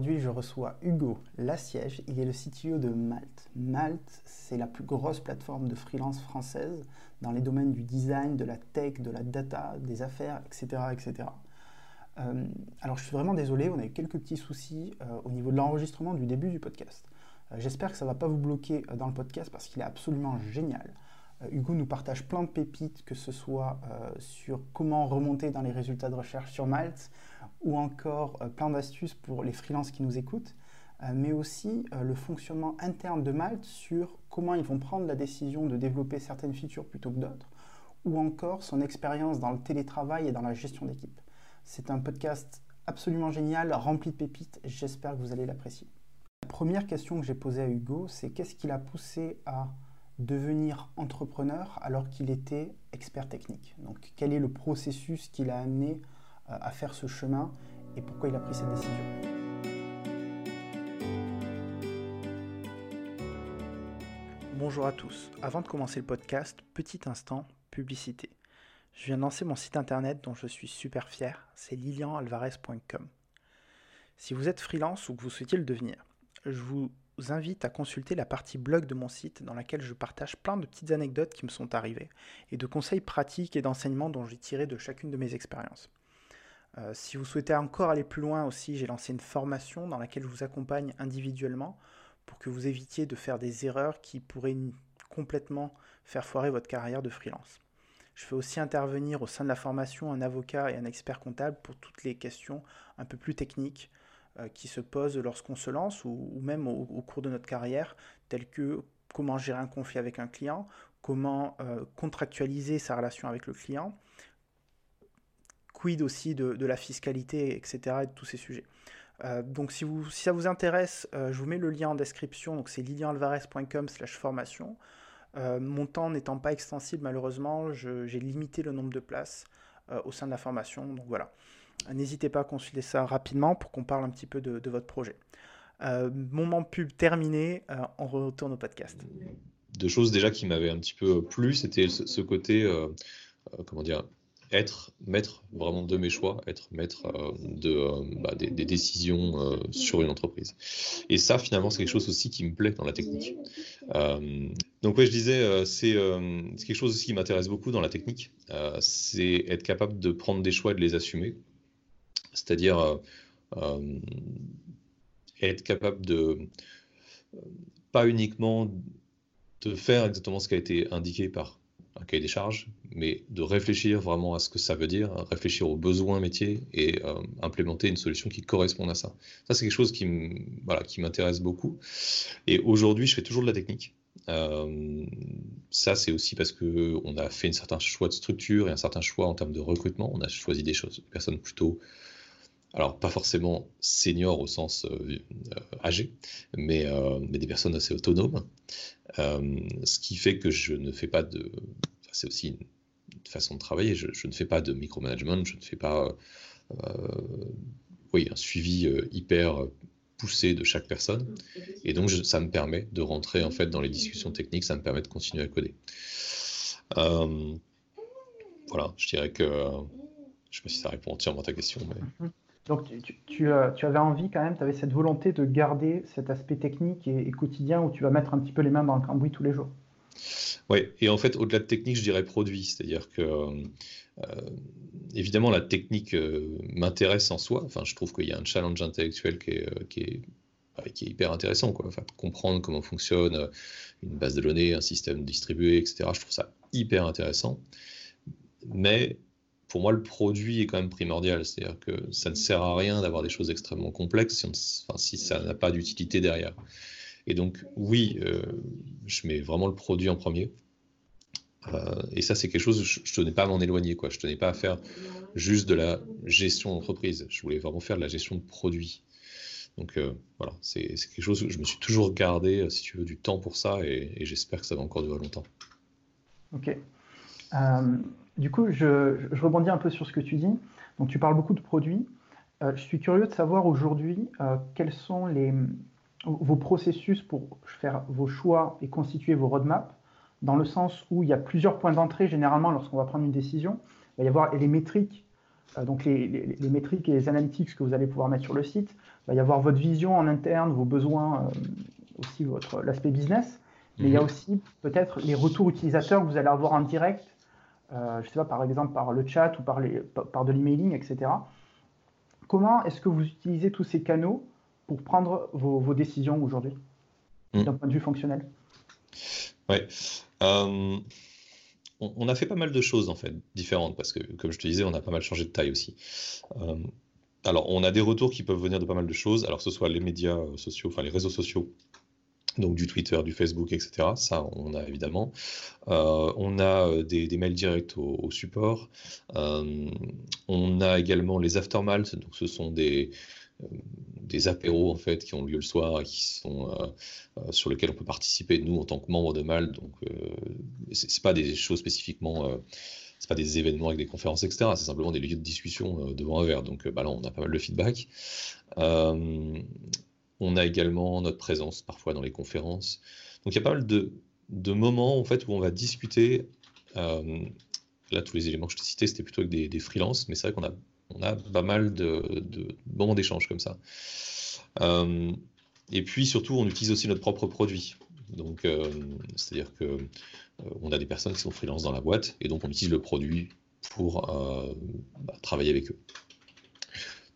Aujourd'hui, je reçois Hugo Lassiège. Il est le CTO de Malte. Malte, c'est la plus grosse plateforme de freelance française dans les domaines du design, de la tech, de la data, des affaires, etc. etc. Euh, alors, je suis vraiment désolé, on a eu quelques petits soucis euh, au niveau de l'enregistrement du début du podcast. Euh, j'espère que ça ne va pas vous bloquer dans le podcast parce qu'il est absolument génial. Hugo nous partage plein de pépites, que ce soit sur comment remonter dans les résultats de recherche sur Malte, ou encore euh, plein d'astuces pour les freelances qui nous écoutent, euh, mais aussi euh, le fonctionnement interne de Malte sur comment ils vont prendre la décision de développer certaines features plutôt que d'autres, ou encore son expérience dans le télétravail et dans la gestion d'équipe. C'est un podcast absolument génial, rempli de pépites, j'espère que vous allez l'apprécier. La première question que j'ai posée à Hugo, c'est qu'est-ce qui l'a poussé à devenir entrepreneur alors qu'il était expert technique? Donc quel est le processus qui l'a amené à faire ce chemin et pourquoi il a pris cette décision. Bonjour à tous. Avant de commencer le podcast, petit instant publicité. Je viens de lancer mon site internet dont je suis super fier, c'est lilianalvarez.com. Si vous êtes freelance ou que vous souhaitiez le devenir, je vous invite à consulter la partie blog de mon site dans laquelle je partage plein de petites anecdotes qui me sont arrivées et de conseils pratiques et d'enseignements dont j'ai tiré de chacune de mes expériences. Euh, si vous souhaitez encore aller plus loin aussi, j'ai lancé une formation dans laquelle je vous accompagne individuellement pour que vous évitiez de faire des erreurs qui pourraient complètement faire foirer votre carrière de freelance. Je fais aussi intervenir au sein de la formation un avocat et un expert comptable pour toutes les questions un peu plus techniques euh, qui se posent lorsqu'on se lance ou, même au, cours de notre carrière, telles que comment gérer un conflit avec un client, comment euh, contractualiser sa relation avec le client, aussi de, la fiscalité, etc., et de tous ces sujets. Euh, donc si, ça vous intéresse, euh, je vous mets le lien en description, donc c'est lilianalvarez.com slash formation. Euh, mon temps n'étant pas extensible, malheureusement, j'ai limité le nombre de places au sein de la formation, donc voilà. N'hésitez pas à consulter ça rapidement pour qu'on parle un petit peu de, votre projet. moment pub terminé, on retourne au podcast. Deux choses déjà qui m'avaient un petit peu plu, c'était ce, côté, comment dire, être maître vraiment de mes choix, être maître euh, de, euh, bah, des, décisions euh, sur une entreprise. Et ça, finalement, c'est quelque chose aussi qui me plaît dans la technique. donc, oui, je disais, c'est quelque chose aussi qui m'intéresse beaucoup dans la technique, c'est être capable de prendre des choix et de les assumer. C'est-à-dire être capable de pas uniquement de faire exactement ce qui a été indiqué par un cahier des charges, mais de réfléchir vraiment à ce que ça veut dire, réfléchir aux besoins métiers et euh, implémenter une solution qui corresponde à ça. Ça, c'est quelque chose qui m'intéresse beaucoup. Et aujourd'hui, je fais toujours de la technique. Euh, ça, c'est aussi parce qu'on a fait un certain choix de structure et un certain choix en termes de recrutement. On a choisi des choses, des personnes plutôt alors pas forcément seniors au sens euh, âgé, mais, mais, des personnes assez autonomes, ce qui fait que je ne fais pas de... c'est aussi une façon de travailler. Je, ne fais pas de micromanagement, je ne fais pas euh, oui, un suivi euh, hyper poussé de chaque personne. Et donc, ça me permet de rentrer en fait dans les discussions techniques, ça me permet de continuer à coder. Euh, voilà, je dirais que je ne sais pas si ça répond entièrement à ta question. Mais... Donc, tu, avais envie quand même, tu avais cette volonté de garder cet aspect technique et, quotidien où tu vas mettre un petit peu les mains dans le cambouis tous les jours. Oui, et en fait, au-delà de technique, je dirais produit. C'est-à-dire que, euh, évidemment, la technique euh, m'intéresse en soi. Enfin, je trouve qu'il y a un challenge intellectuel qui est, euh, qui est, bah, qui est hyper intéressant. Quoi. Enfin, comprendre comment fonctionne une base de données, un système distribué, etc. Je trouve ça hyper intéressant. Mais pour moi, le produit est quand même primordial. C'est-à-dire que ça ne sert à rien d'avoir des choses extrêmement complexes si, ça n'a pas d'utilité derrière. Et donc, oui, euh, je mets vraiment le produit en premier. Euh, et ça, c'est quelque chose, je, ne tenais pas à m'en éloigner. Je tenais pas à faire juste de la gestion d'entreprise. Je voulais vraiment faire de la gestion de produit. Donc euh, voilà, c'est quelque chose où je me suis toujours gardé, si tu veux, du temps pour ça et, j'espère que ça va encore durer longtemps. Ok. Du coup, je, je, rebondis un peu sur ce que tu dis. Donc tu parles beaucoup de produits. je suis curieux de savoir aujourd'hui quels sont les, vos processus pour faire vos choix et constituer vos roadmaps, dans le sens où il y a plusieurs points d'entrée, généralement, lorsqu'on va prendre une décision. Il va y avoir les métriques donc les, métriques et les analytics que vous allez pouvoir mettre sur le site. Il va y avoir votre vision en interne, vos besoins, aussi l'aspect business. Mais il y a mhm. aussi peut-être les retours utilisateurs que vous allez avoir en direct, je ne sais pas, par exemple par le chat ou par, les, par de l'emailing, etc. Comment est-ce que vous utilisez tous ces canaux pour prendre vos, décisions aujourd'hui, hmm. d'un point de vue fonctionnel? Oui. Euh, on, a fait pas mal de choses, en fait, différentes, parce que, comme je te disais, on a pas mal changé de taille aussi. Euh, alors, on a des retours qui peuvent venir de pas mal de choses, alors que ce soit les médias sociaux, enfin les réseaux sociaux, donc du Twitter, du Facebook, etc. Ça, on a évidemment. Euh, on a des, mails directs au, support. on a également les aftermaths, donc ce sont des, euh, des apéros en fait qui ont lieu le soir et qui sont euh, euh, sur lesquels on peut participer nous en tant que membre de Mal. Donc c'est pas des choses spécifiquement c'est pas des événements avec des conférences, etc. C'est simplement des lieux de discussion devant un verre. Donc bah là, on a pas mal de feedback. On a également notre présence parfois dans les conférences. Donc il y a pas mal de, moments en fait où on va discuter. là, tous les éléments que je t'ai cités, c'était plutôt avec des, freelances, mais c'est vrai qu'on a on a pas mal de, moments d'échange comme ça. Euh, et puis surtout, on utilise aussi notre propre produit. Donc, euh, c'est-à-dire que euh, on a des personnes qui sont freelance dans la boîte et donc on utilise le produit pour bah, travailler avec eux.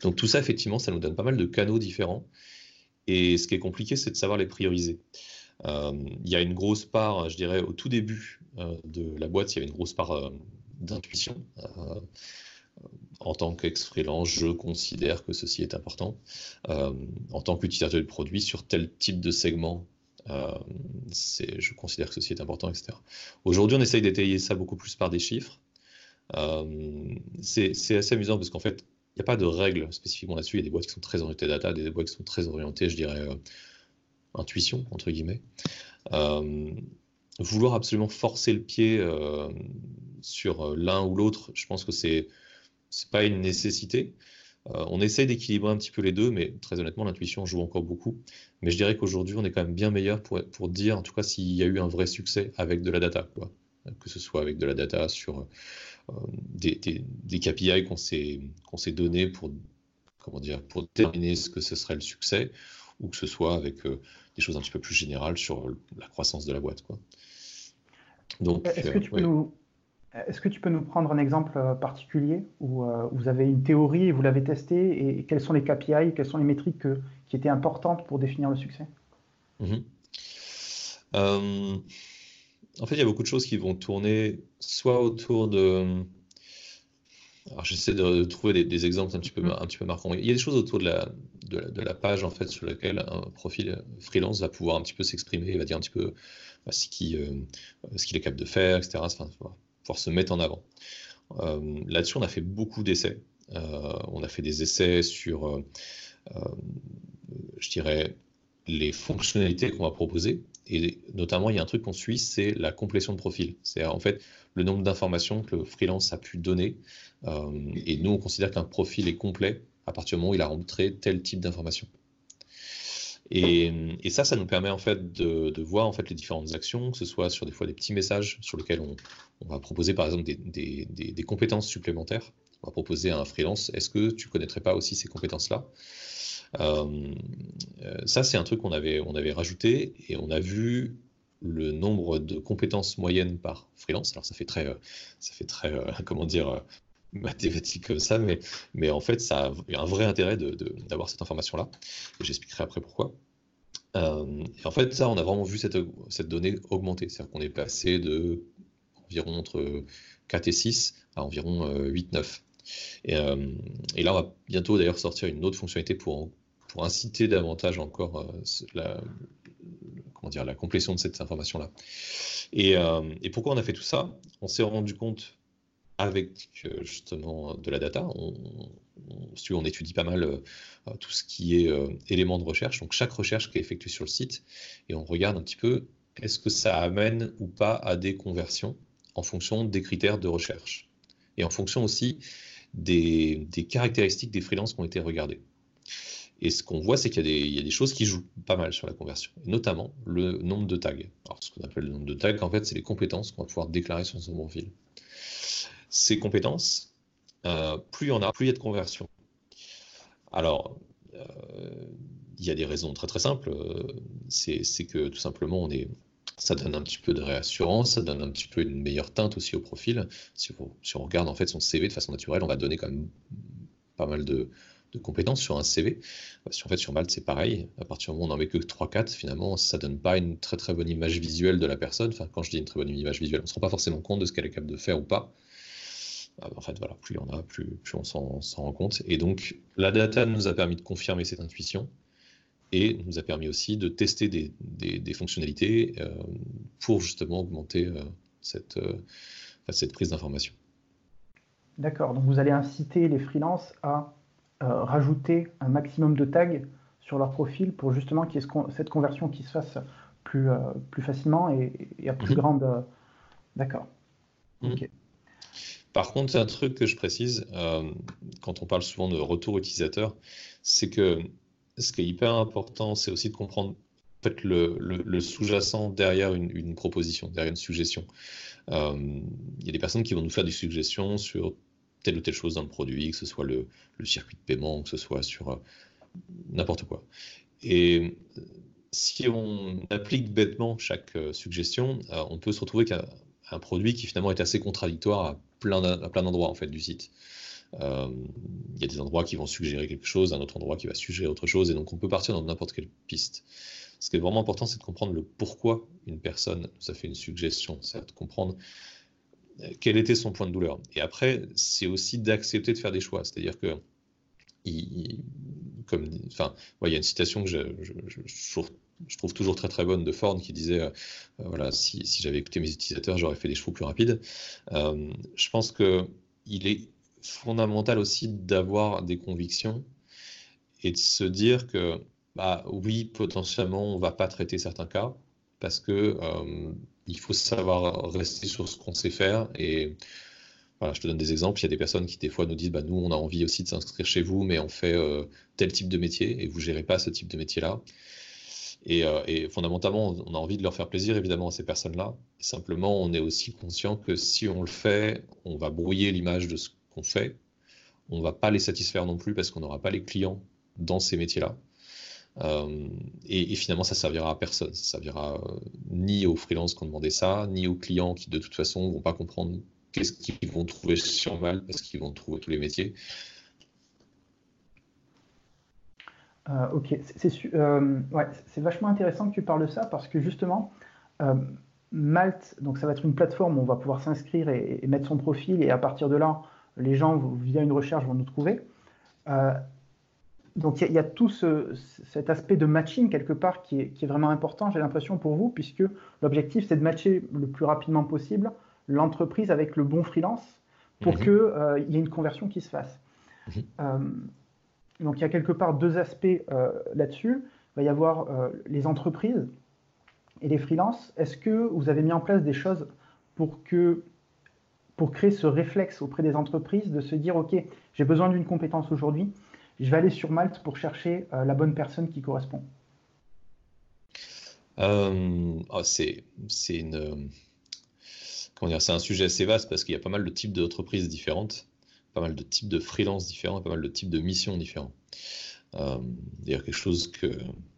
Donc tout ça, effectivement, ça nous donne pas mal de canaux différents. Et ce qui est compliqué, c'est de savoir les prioriser. il y a une grosse part, je dirais, au tout début de la boîte, il y avait une grosse part d'intuition en tant qu'ex-freelance, je considère que ceci est important. Euh, en tant qu'utilisateur du produit, sur tel type de segment, euh, je considère que ceci est important, etc. Aujourd'hui, on essaye d'étayer ça beaucoup plus par des chiffres. Euh, c'est assez amusant parce qu'en fait, n'y a pas de règles spécifiquement là-dessus. Il y a des boîtes qui sont très orientées data, des boîtes qui sont très orientées, je dirais, intuition, entre guillemets. vouloir absolument forcer le pied sur l'un ou l'autre, je pense que c'est c'est pas une nécessité. Euh, on essaie d'équilibrer un petit peu les deux, mais très honnêtement, l'intuition joue encore beaucoup. Mais je dirais qu'aujourd'hui, on est quand même bien meilleur pour, pour dire, en tout cas, s'il y a eu un vrai succès avec de la data, quoi. que ce soit avec de la data sur euh, des, des, KPI qu'on s'est qu'on s'est donné pour comment dire pour déterminer ce que ce serait le succès, ou que ce soit avec euh, des choses un petit peu plus générales sur la croissance de la boîte, quoi. Donc, est-ce que tu peux nous est-ce que tu peux nous prendre un exemple euh, particulier où euh, vous avez une théorie et vous l'avez testée et quels sont les KPI, quelles sont les métriques qui étaient importantes pour définir le succès? Mhm. euh, En fait, il y a beaucoup de choses qui vont tourner soit autour de... Alors j'essaie de trouver des, exemples un petit, peu, mhm. un petit peu marquants. Il y a des choses autour de la, de la, page en fait, sur laquelle un profil freelance va pouvoir un petit peu s'exprimer, il va dire un petit peu bah, ce qu'il est capable de faire, etc. Enfin, pouvoir se mettre en avant. Euh, là-dessus, on a fait beaucoup d'essais. Euh, on a fait des essais sur, euh, je dirais, les fonctionnalités qu'on va proposer. Et notamment, il y a un truc qu'on suit, c'est la complétion de profil. C'est en fait le nombre d'informations que le freelance a pu donner. et nous, on considère qu'un profil est complet à partir du moment où il a rentré tel type d'informations. Et, ça, ça nous permet en fait de, voir en fait les différentes actions, que ce soit sur des fois des petits messages sur lesquels on, va proposer par exemple des, compétences supplémentaires. On va proposer à un freelance, est-ce que tu connaîtrais pas aussi ces compétences-là? euh, euh, Ça, c'est un truc qu'on avait, on avait rajouté et on a vu le nombre de compétences moyennes par freelance. Alors ça fait très, ça fait très, comment dire, mathématiques comme ça, mais, mais en fait, ça a un vrai intérêt d'avoir cette information-là. J'expliquerai après pourquoi. Euh, et en fait, ça, on a vraiment vu cette, donnée augmenter. C'est-à-dire qu'on est passé de environ entre 4 et 6 à environ 8, euh, 9. Et, euh, et là, on va bientôt d'ailleurs sortir une autre fonctionnalité pour, pour inciter davantage encore la, comment dire, la complétion de cette information-là. Et, et pourquoi on a fait tout ça? On s'est rendu compte avec euh, justement de la data. On, étudie pas mal euh, tout ce qui est euh, éléments de recherche, donc chaque recherche qui est effectuée sur le site, et on regarde un petit peu est-ce que ça amène ou pas à des conversions en fonction des critères de recherche, et en fonction aussi des, caractéristiques des freelances qui ont été regardés. Et ce qu'on voit, c'est qu'il y, a des choses qui jouent pas mal sur la conversion, notamment le nombre de tags. Alors, ce qu'on appelle le nombre de tags, en fait, c'est les compétences qu'on va pouvoir déclarer sur son profil ces compétences, plus il y en a, plus il y a de conversion. Alors, il y a des raisons très très simples. C'est que tout simplement, on ça donne un petit peu de réassurance, ça donne un petit peu une meilleure teinte aussi au profil. Si, si, on regarde en fait son CV de façon naturelle, on va donner quand même pas mal de, de compétences sur un CV. Si en fait sur Malte c'est pareil, à partir du moment où on n'en met que 3-4, finalement ça donne pas une très très bonne image visuelle de la personne. Quand je dis une très bonne image visuelle, on ne se rend pas forcément compte de ce qu'elle est capable de faire ou pas. Euh, en fait voilà, plus on a, plus, on s'en rend compte. Et donc la data nous a permis de confirmer cette intuition et nous a permis aussi de tester des, fonctionnalités euh, pour justement augmenter euh, cette, cette prise d'information. D'accord, donc vous allez inciter les freelances à euh, rajouter un maximum de tags sur leur profil pour justement qu'il y ait cette conversion qui se fasse plus, euh, plus facilement et, à plus mhm. grande. Euh, d'accord. Mhm. Par contre, c'est un truc que je précise quand on parle souvent de retour utilisateur, c'est que ce qui est hyper important, c'est aussi de comprendre fait, le, le, sous-jacent derrière une, une, proposition, derrière une suggestion. Il y a des personnes qui vont nous faire des suggestions sur telle ou telle chose dans le produit, que ce soit le, circuit de paiement, que ce soit sur euh, n'importe quoi. Et euh, si on applique bêtement chaque euh, suggestion, on peut se retrouver qu'un un produit qui finalement est assez contradictoire à plein, plein d'endroits en fait du site. Il y a des endroits qui vont suggérer quelque chose, un autre endroit qui va suggérer autre chose, et donc on peut partir dans n'importe quelle piste. Ce qui est vraiment important, c'est de comprendre le pourquoi une personne nous a fait une suggestion, c'est de comprendre quel était son point de douleur. Et après, c'est aussi d'accepter de faire des choix. C'est-à-dire que, il, comme, enfin, y a une citation que je, trouve toujours très très bonne de Ford qui disait, euh, voilà, si, j'avais écouté mes utilisateurs, j'aurais fait des chevaux plus rapides. Euh, je pense que il est fondamental aussi d'avoir des convictions et de se dire que, bah, oui, potentiellement, on va pas traiter certains cas parce que euh, il faut savoir rester sur ce qu'on sait faire. Et voilà, je te donne des exemples. Il y a des personnes qui, des fois, nous disent bah, Nous, on a envie aussi de s'inscrire chez vous, mais on fait euh, tel type de métier et vous ne gérez pas ce type de métier-là. Euh, et, fondamentalement, on a envie de leur faire plaisir, évidemment, à ces personnes-là. Simplement, on est aussi conscient que si on le fait, on va brouiller l'image de ce qu'on fait. On ne va pas les satisfaire non plus parce qu'on n'aura pas les clients dans ces métiers-là. Euh, et, finalement, ça servira à personne. Ça servira euh, ni aux freelances qui ont demandé ça, ni aux clients qui, de toute façon, vont pas comprendre qu'est-ce qu'ils vont trouver sur Mal parce qu'ils vont trouver tous les métiers. Euh, ok, c'est vachement intéressant que tu parles de ça parce que justement, Malte, donc ça va être une plateforme où on va pouvoir s'inscrire et, mettre son profil et à partir de là, les gens via une recherche vont nous trouver donc il y, a tout cet aspect de matching quelque part qui est, vraiment important, j'ai l'impression pour vous, puisque l'objectif c'est de matcher le plus rapidement possible l'entreprise avec le bon freelance pour mhm. qu'il euh, y ait une conversion qui se fasse. Mhm. Euh, donc il y a quelque part deux aspects euh, là-dessus. Il va y avoir les entreprises et les freelances. Est-ce que vous avez mis en place des choses pour que pour créer ce réflexe auprès des entreprises de se dire ok j'ai besoin d'une compétence aujourd'hui je vais aller sur Malte pour chercher euh, la bonne personne qui correspond euh, oh, C'est un sujet assez vaste parce qu'il y a pas mal de types d'entreprises différentes, pas mal de types de freelance différents, pas mal de types de missions différents. Euh, D'ailleurs, quelque chose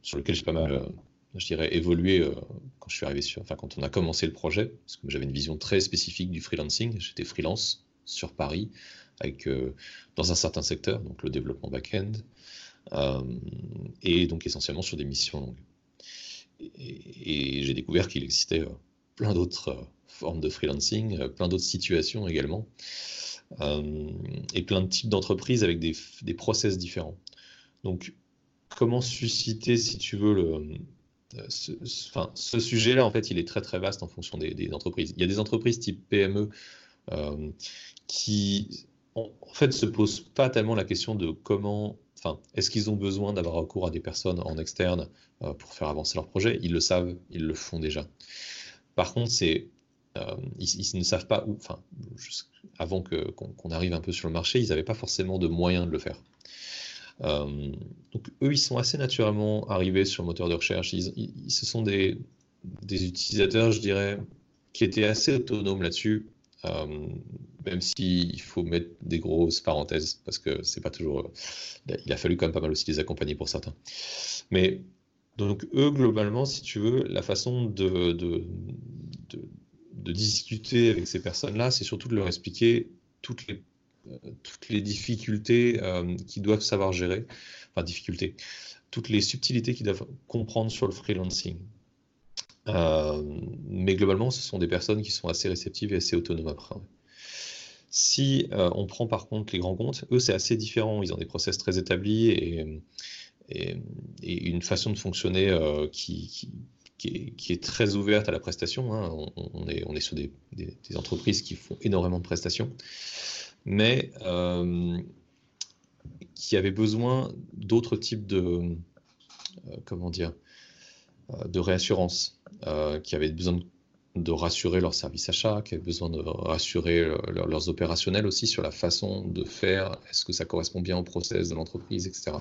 sur lequel j'ai pas mal, je dirais, évolué quand je suis arrivé sur, enfin, quand on a commencé le projet, parce que j'avais une vision très spécifique du freelancing. J'étais freelance sur Paris avec, euh, dans un certain secteur, donc le développement back-end, euh, et donc essentiellement sur des missions longues. Et, j'ai découvert qu'il existait euh, plein d'autres formes de freelancing, plein d'autres situations également, et plein de types d'entreprises avec des, des, process différents. Donc, comment susciter, si tu veux, le, ce, ce sujet-là, en fait, il est très très vaste en fonction des entreprises. Il y a des entreprises type PME qui en fait, se pose pas tellement la question de comment, enfin, est-ce qu'ils ont besoin d'avoir recours à des personnes en externe euh, pour faire avancer leur projet? Ils le savent, ils le font déjà. Par contre, c'est, euh, ils, ne savent pas où, enfin, avant qu'on, arrive un peu sur le marché, ils n'avaient pas forcément de moyens de le faire. Euh, donc, eux, ils sont assez naturellement arrivés sur le moteur de recherche. Ce sont des, utilisateurs, je dirais, qui étaient assez autonomes là-dessus même s'il faut mettre des grosses parenthèses, parce que c'est pas toujours. Il a fallu quand même pas mal aussi les accompagner pour certains. Mais donc, eux, globalement, si tu veux, la façon de, discuter avec ces personnes-là, c'est surtout de leur expliquer toutes les, euh, difficultés euh, qu'ils doivent savoir gérer. Enfin, difficultés. Toutes les subtilités qu'ils doivent comprendre sur le freelancing. Euh, mais globalement, ce sont des personnes qui sont assez réceptives et assez autonomes après. Si euh, on prend par contre les grands comptes, eux, c'est assez différent. Ils ont des process très établis et, une façon de fonctionner euh, qui, est, très ouverte à la prestation. Hein. On, est, on, sur des, des, entreprises qui font énormément de prestations, mais qui avaient besoin d'autres types de, comment dire, de réassurance. Euh, qui avaient besoin de, rassurer leur service achat, qui avaient besoin de rassurer leurs opérationnels aussi sur la façon de faire, est-ce que ça correspond bien au process de l'entreprise, etc.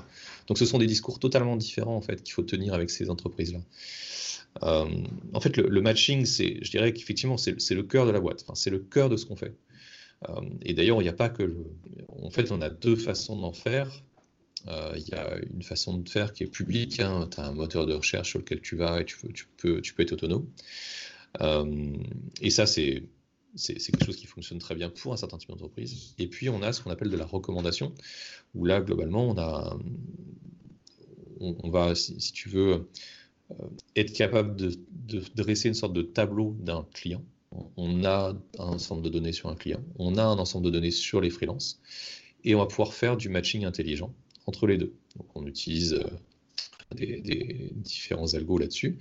Donc ce sont des discours totalement différents en fait qu'il faut tenir avec ces entreprises-là. Euh, en fait, le, matching, c'est, je dirais qu'effectivement, c'est le cœur de la boîte. C'est le cœur de ce qu'on fait. Euh, et d'ailleurs, il n'y a pas que. En fait, on a deux façons d'en faire. Euh, il y a une façon de faire qui est publique. Hein. Tu as un moteur de recherche sur lequel tu vas et tu, peux, tu peux être autonome. Euh, et ça, c'est c'est quelque chose qui fonctionne très bien pour un certain type d'entreprise. Et puis, on a ce qu'on appelle de la recommandation, où là, globalement, on, a, on, va, si, tu veux, euh, être capable de, dresser une sorte de tableau d'un client. On a un ensemble de données sur un client, on a un ensemble de données sur les freelances, et on va pouvoir faire du matching intelligent entre les deux. Donc on utilise euh, des, différents algos là-dessus.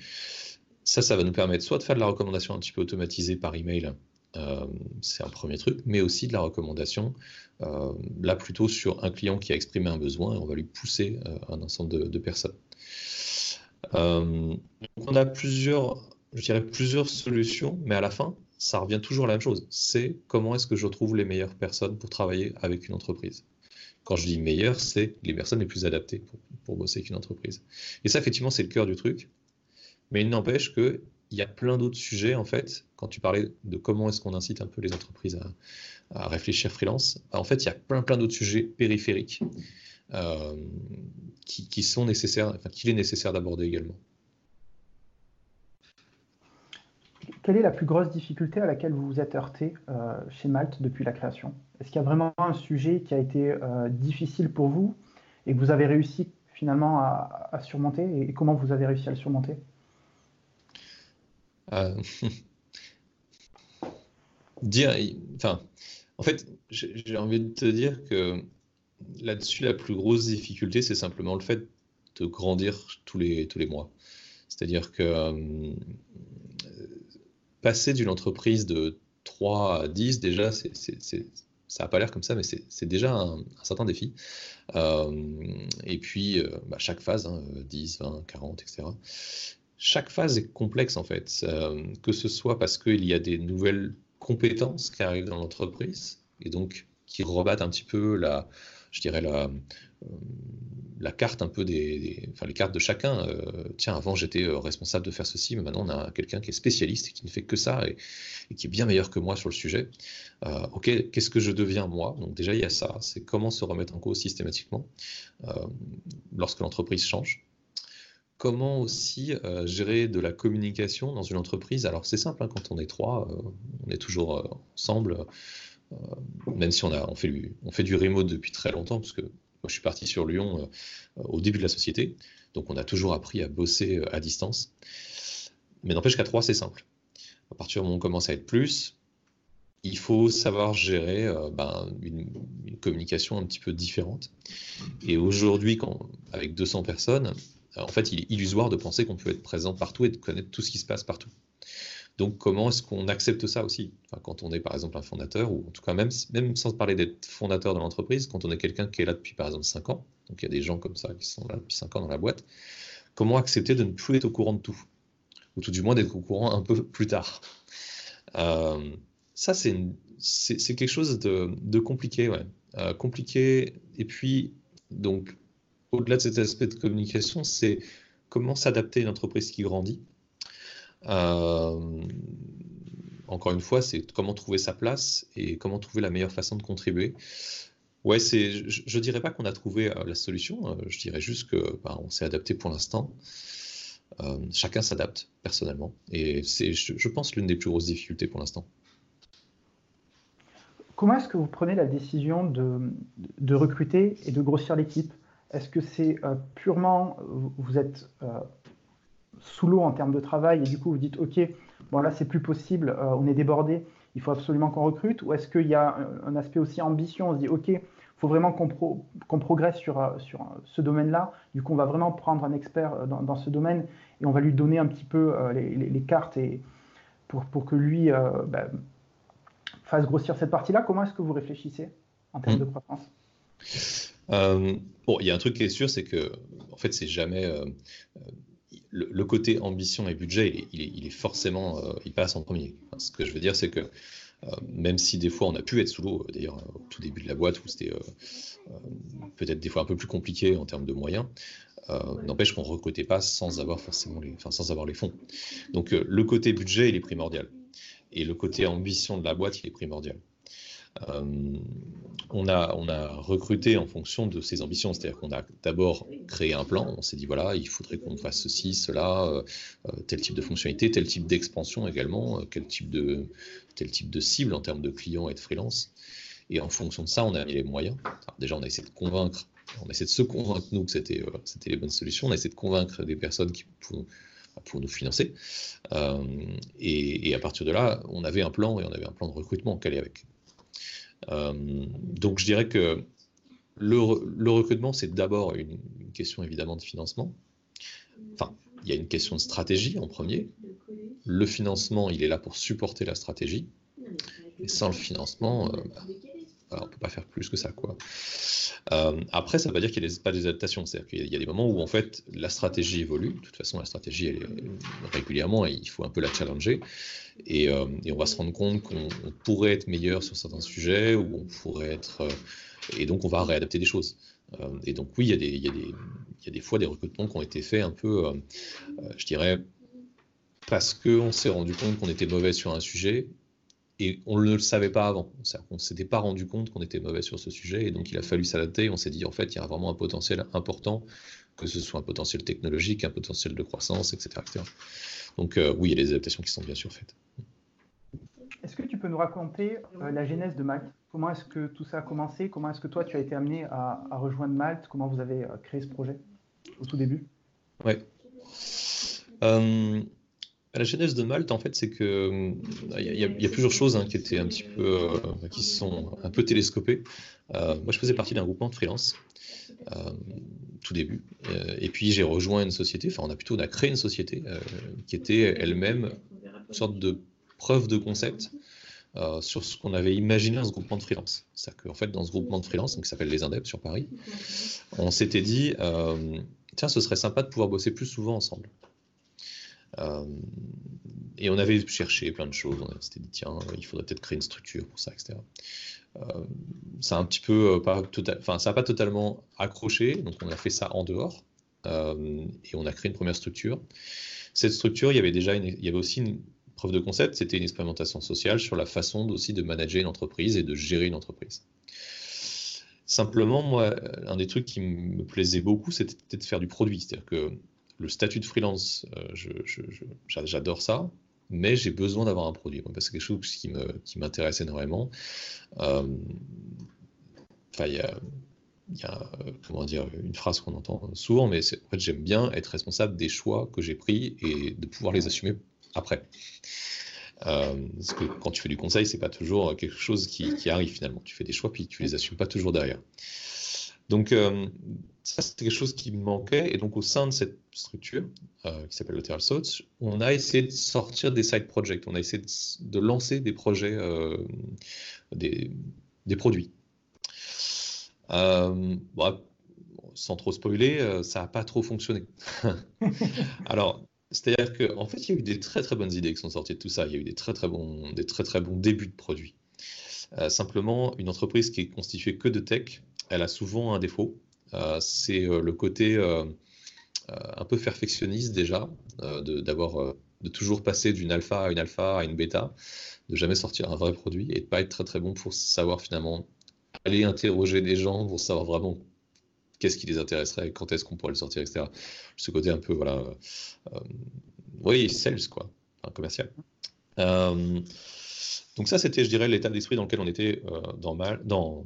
Ça, ça va nous permettre soit de faire de la recommandation un petit peu automatisée par email, euh, c'est un premier truc, mais aussi de la recommandation, euh, là plutôt sur un client qui a exprimé un besoin, et on va lui pousser un ensemble de, personnes. on a plusieurs, je dirais plusieurs solutions, mais à la fin, ça revient toujours à la même chose. C'est comment est-ce que je trouve les meilleures personnes pour travailler avec une entreprise? Quand je dis meilleur, c'est les personnes les plus adaptées pour, bosser avec une entreprise. Et ça, effectivement, c'est le cœur du truc. Mais il n'empêche qu'il y a plein d'autres sujets, en fait, quand tu parlais de comment est-ce qu'on incite un peu les entreprises à, réfléchir freelance, en fait, il y a plein, plein d'autres sujets périphériques euh, qui, sont nécessaires, enfin, qu'il est nécessaire d'aborder également. Quelle est la plus grosse difficulté à laquelle vous vous êtes heurté euh, chez Malte depuis la création? Est-ce qu'il y a vraiment un sujet qui a été euh, difficile pour vous et que vous avez réussi finalement à, surmonter et comment vous avez réussi à le surmonter? Euh, en fait, j'ai envie de te dire que là-dessus, la plus grosse difficulté, c'est simplement le fait de grandir tous les mois. C'est-à-dire que passer d'une entreprise de 3 à 10, déjà, ça n'a pas l'air comme ça, mais c'est déjà un, certain défi. Euh, et puis, euh, bah, chaque phase, 10, 20, 40, etc. Chaque phase est complexe, en fait, euh, que ce soit parce qu'il y a des nouvelles compétences qui arrivent dans l'entreprise, et donc qui rebattent un petit peu la, je dirais, la, la carte un peu des, enfin les cartes de chacun. Euh, tiens, avant j'étais euh, responsable de faire ceci, mais maintenant on a quelqu'un qui est spécialiste et qui ne fait que ça et, qui est bien meilleur que moi sur le sujet. Euh, ok, qu'est-ce que je deviens moi? Donc déjà il y a ça, c'est comment se remettre en cause systématiquement lorsque l'entreprise change. Comment aussi gérer de la communication dans une entreprise? Alors c'est simple, hein, quand on est trois, on est toujours ensemble. Même si on, fait du, on remote depuis très longtemps, parce que moi, je suis parti sur Lyon euh, au début de la société, donc on a toujours appris à bosser euh, à distance. Mais n'empêche qu'à trois, c'est simple. À partir du moment où on commence à être plus, il faut savoir gérer euh, ben, une, communication un petit peu différente. Et aujourd'hui, avec 200 personnes, en fait, il est illusoire de penser qu'on peut être présent partout et de connaître tout ce qui se passe partout. Donc, comment est-ce qu'on accepte ça aussi? Quand on est par exemple un fondateur, ou en tout cas même, même sans parler d'être fondateur de l'entreprise, quand on est quelqu'un qui est là depuis par exemple 5 ans, donc il y a des gens comme ça qui sont là depuis 5 ans dans la boîte, comment accepter de ne plus être au courant de tout? Ou tout du moins d'être au courant un peu plus tard? Euh, Ça, c'est quelque chose de, compliqué. Euh, compliqué, et puis, donc, au-delà de cet aspect de communication, c'est comment s'adapter à une entreprise qui grandit encore une fois, c'est comment trouver sa place et comment trouver la meilleure façon de contribuer. Ouais, c'est, je, ne dirais pas qu'on a trouvé la solution, je dirais juste que bah, on s'est adapté pour l'instant. chacun s'adapte personnellement et c'est, je pense, l'une des plus grosses difficultés pour l'instant. Comment est-ce que vous prenez la décision de, recruter et de grossir l'équipe? Est-ce que c'est euh, purement, vous êtes euh, sous l'eau en termes de travail et du coup vous dites, OK, bon là c'est plus possible, euh, on est débordé, il faut absolument qu'on recrute Ou est-ce qu'il y a un, aspect aussi ambition On se dit, OK, il faut vraiment qu'on progresse sur, sur ce domaine-là. Du coup, on va vraiment prendre un expert dans, dans, ce domaine et on va lui donner un petit peu les, les, cartes et pour, pour que lui bah, fasse grossir cette partie-là. Comment est-ce que vous réfléchissez en termes hmm. de croissance? Euh, Bon, il y a un truc qui est sûr, c'est que en fait, c'est jamais euh, le, côté ambition et budget, il est, forcément, euh, il passe en premier. ce que je veux dire, c'est que même si des fois on a pu être sous l'eau, d'ailleurs au tout début de la boîte où c'était peut-être des fois un peu plus compliqué en termes de moyens, n'empêche qu'on ne recrutait pas sans avoir forcément les, enfin, sans avoir les fonds. Donc le côté budget, il est primordial. Et le côté ambition de la boîte, il est primordial. Euh, on, a, recruté en fonction de ses ambitions, c'est-à-dire qu'on a d'abord créé un plan, on s'est dit voilà, il faudrait qu'on fasse ceci, cela, euh, euh, tel type de fonctionnalité, tel type d'expansion également, quel type de, tel type de cible en termes de clients et de freelance. Et en fonction de ça, on a mis les moyens. déjà, on a essayé de convaincre, on a essayé de se convaincre nous que c'était les bonnes solutions, on a essayé de convaincre des personnes qui pour nous financer. Et, à partir de là, on avait un plan et on avait un plan de recrutement qu'elle est avec. Euh, donc je dirais que le, recrutement, c'est d'abord une, question évidemment de financement. Enfin, il y a une question de stratégie en premier. Le financement, il est là pour supporter la stratégie. Et sans le financement, euh, bah, on ne peut pas faire plus que ça. Quoi. Euh, après, ça ne veut pas dire qu'il n'y a pas des adaptations. C'est-à-dire qu'il y a des moments où en fait la stratégie évolue. De toute façon, la stratégie, elle est régulièrement, il faut un peu la challenger. Et, euh, on va se rendre compte qu'on pourrait être meilleur sur certains sujets, ou on pourrait être. Euh, et donc, on va réadapter des choses. et donc, oui, il y, a des, il, y a des, il y a des fois des recrutements qui ont été faits un peu, je dirais, parce qu'on s'est rendu compte qu'on était mauvais sur un sujet et on ne le savait pas avant. On ne s'était pas rendu compte qu'on était mauvais sur ce sujet, et donc il a fallu s'adapter. On s'est dit, en fait, il y a vraiment un potentiel important, que ce soit un potentiel technologique, un potentiel de croissance, etc. Donc euh, oui, il y a des adaptations qui sont bien sûr faites. Est-ce que tu peux nous raconter euh, la genèse de Malte? Comment est-ce que tout ça a commencé? Comment est-ce que toi, tu as été amené à, rejoindre Malte? Comment vous avez euh, créé ce projet au tout début? Oui. La genèse de Malte, en fait, c'est que il y, a plusieurs choses hein, qui étaient un petit peu, euh, sont un peu télescopées. Euh, moi, je faisais partie d'un groupement de freelance euh, tout début, et puis j'ai rejoint une société. Enfin, on a plutôt on a créé une société qui était elle-même une sorte de preuve de concept sur ce qu'on avait imaginé dans ce groupement de freelance. C'est-à-dire qu'en fait, dans ce groupement de freelance, qui s'appelle les Indeps sur Paris, on s'était dit, tiens, ce serait sympa de pouvoir bosser plus souvent ensemble. Euh, et on avait cherché plein de choses. On s'était dit, tiens, il faudrait peut-être créer une structure pour ça, etc. Euh, ça a un petit peu, euh, pas enfin, ça n'a pas totalement accroché, donc on a fait ça en dehors. et on a créé une première structure. Cette structure, il y avait déjà une, il y avait aussi une preuve de concept, c'était une expérimentation sociale sur la façon aussi de manager une entreprise et de gérer une entreprise. Simplement, moi, un des trucs qui me plaisait beaucoup, c'était de faire du produit. C'est-à-dire que le statut de freelance, euh, j'adore ça, mais j'ai besoin d'avoir un produit. c'est quelque chose qui m'intéresse énormément. Euh, il y a, euh, comment dire, une phrase qu'on entend souvent, mais en fait, j'aime bien être responsable des choix que j'ai pris et de pouvoir les assumer après. parce que quand tu fais du conseil, c'est pas toujours quelque chose qui, qui, arrive finalement. Tu fais des choix puis tu les assumes pas toujours derrière. Donc, euh, ça, c'était quelque chose qui me manquait. Et donc, au sein de cette structure, euh, qui s'appelle Lateral on a essayé de sortir des side projects. On a essayé de, lancer des projets, euh, des, produits. sans trop spoiler, ça n'a pas trop fonctionné. Alors, c'est-à-dire qu'en en fait, il y a eu des très très bonnes idées qui sont sorties de tout ça. Il y a eu des très très bons, des très très bons débuts de produits. simplement, une entreprise qui est constituée que de tech, elle a souvent un défaut. Euh, c'est euh, le côté euh, un peu perfectionniste déjà, d'avoir de toujours passer d'une alpha à une alpha à une bêta, de jamais sortir un vrai produit et de pas être très très bon pour savoir finalement aller interroger les gens pour savoir vraiment qu'est-ce qui les intéresserait, quand est-ce qu'on pourrait le sortir, etc. Ce côté un peu, voilà, euh, oui, sales, quoi, enfin, commercial. Donc ça, c'était, je dirais, l'état d'esprit dans lequel on était euh, dans, mal, dans,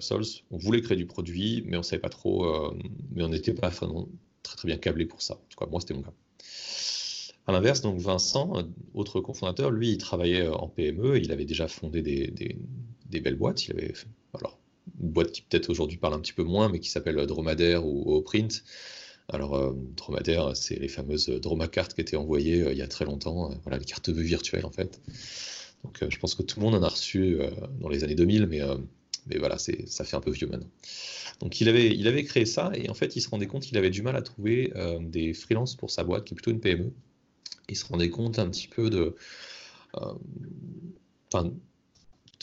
Souls. On voulait créer du produit, mais on savait pas trop, mais on n'était pas très très bien câblé pour ça. En tout cas, moi, c'était mon cas. À l'inverse, donc Vincent, autre cofondateur, lui, il travaillait en PME, il avait déjà fondé des, belles boîtes. Il avait, alors, une boîte qui peut-être aujourd'hui parle un petit peu moins, mais qui s'appelle Dromadaire ou, Print. Alors, euh, Dromadaire, c'est les fameuses Dromacartes qui étaient envoyées euh, il y a très longtemps, euh, voilà, les cartes virtuelles en fait. Donc, je pense que tout le monde en a reçu dans les années 2000, mais, mais voilà, ça fait un peu vieux maintenant. Donc, il avait, il avait créé ça, et en fait, il se rendait compte qu'il avait du mal à trouver des freelances pour sa boîte, qui est plutôt une PME. Il se rendait compte un petit peu de.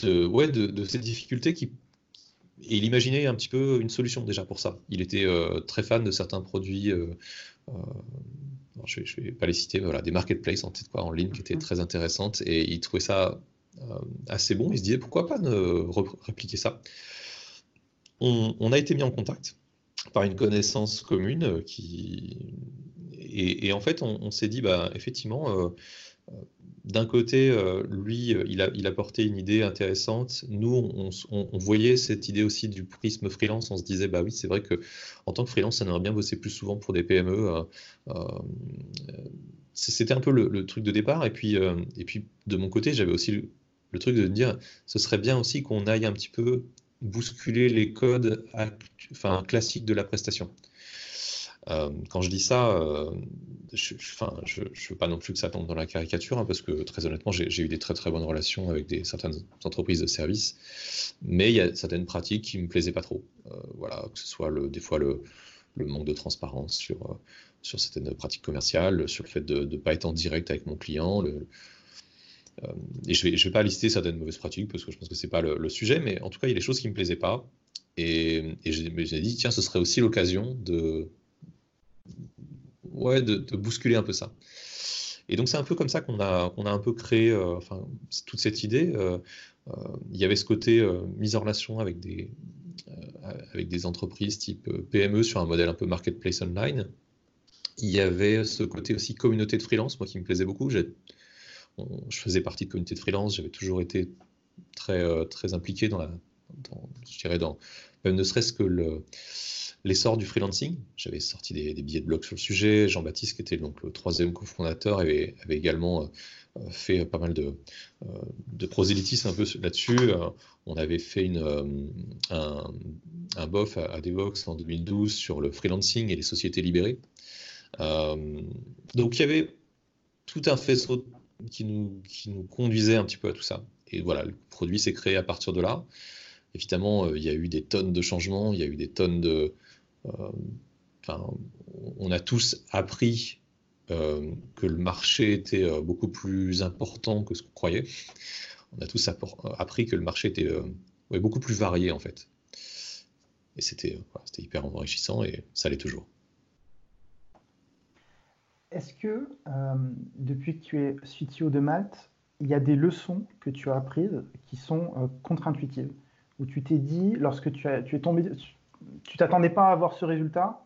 de, ouais, de, de ces difficultés qui et il imaginait un petit peu une solution déjà pour ça. Il était euh, très fan de certains produits, euh, euh, je ne vais, pas les citer, voilà, des marketplaces en, quoi, en ligne qui étaient mhm. très intéressantes et il trouvait ça assez bon. Il se disait pourquoi pas ne répliquer ça? On, a été mis en contact par une connaissance commune qui et, en fait on, s'est dit bah effectivement d'un côté, euh, lui, euh, il, a, il apportait une idée intéressante. Nous, on, voyait cette idée aussi du prisme freelance. On se disait, bah oui, c'est vrai que en tant que freelance, ça aimerait bien bosser plus souvent pour des PME. Euh, c'était un peu le, truc de départ. Et puis, de mon côté, j'avais aussi le, truc de dire, ce serait bien aussi qu'on aille un petit peu bousculer les codes classiques de la prestation. Euh, quand je dis ça, euh, je ne veux pas non plus que ça tombe dans la caricature, hein, parce que très honnêtement, j'ai eu des très très bonnes relations avec certaines entreprises de services, mais il y a certaines pratiques qui ne me plaisaient pas trop. Euh, voilà, que ce soit des fois le, manque de transparence sur, sur certaines pratiques commerciales, sur le fait de ne pas être en direct avec mon client. Et je ne vais, pas lister certaines mauvaises pratiques parce que je pense que ce n'est pas le, sujet, mais en tout cas, il y a des choses qui ne me plaisaient pas. Et, et j'ai dit, tiens, ce serait aussi l'occasion de, ouais, de, bousculer un peu ça. Et donc c'est un peu comme ça qu'on a, a un peu créé euh, enfin, toute cette idée. Euh, euh, il y avait ce côté mise en relation avec des, avec des entreprises type PME sur un modèle un peu marketplace online. Il y avait ce côté aussi communauté de freelance, moi qui me plaisait beaucoup. je faisais partie de communauté de freelance, j'avais toujours été très, très impliqué dans la, je dirais dans, ne serait-ce que le, l'essor du freelancing. J'avais sorti des, billets de blog sur le sujet. Jean-Baptiste, qui était donc le troisième cofondateur, avait, avait également euh, fait pas mal de, euh, prosélytisme un peu là-dessus. Euh, on avait fait une, un, BOF à, Devox en 2012 sur le freelancing et les sociétés libérées. donc il y avait tout un faisceau qui nous conduisait un petit peu à tout ça. Et voilà, le produit s'est créé à partir de là. Évidemment, il y a eu des tonnes de changements, il y a eu des tonnes de, euh, enfin, on a tous appris euh, que le marché était euh, beaucoup plus important que ce qu'on croyait. On a tous appris que le marché était beaucoup plus varié en fait. Et c'était hyper enrichissant et ça l'est toujours. Est-ce que depuis que tu es CTO de Malte, il y a des leçons que tu as apprises qui sont contre-intuitives? Où tu t'es dit, lorsque tu, as, tu es tombé tu t'attendais pas à avoir ce résultat.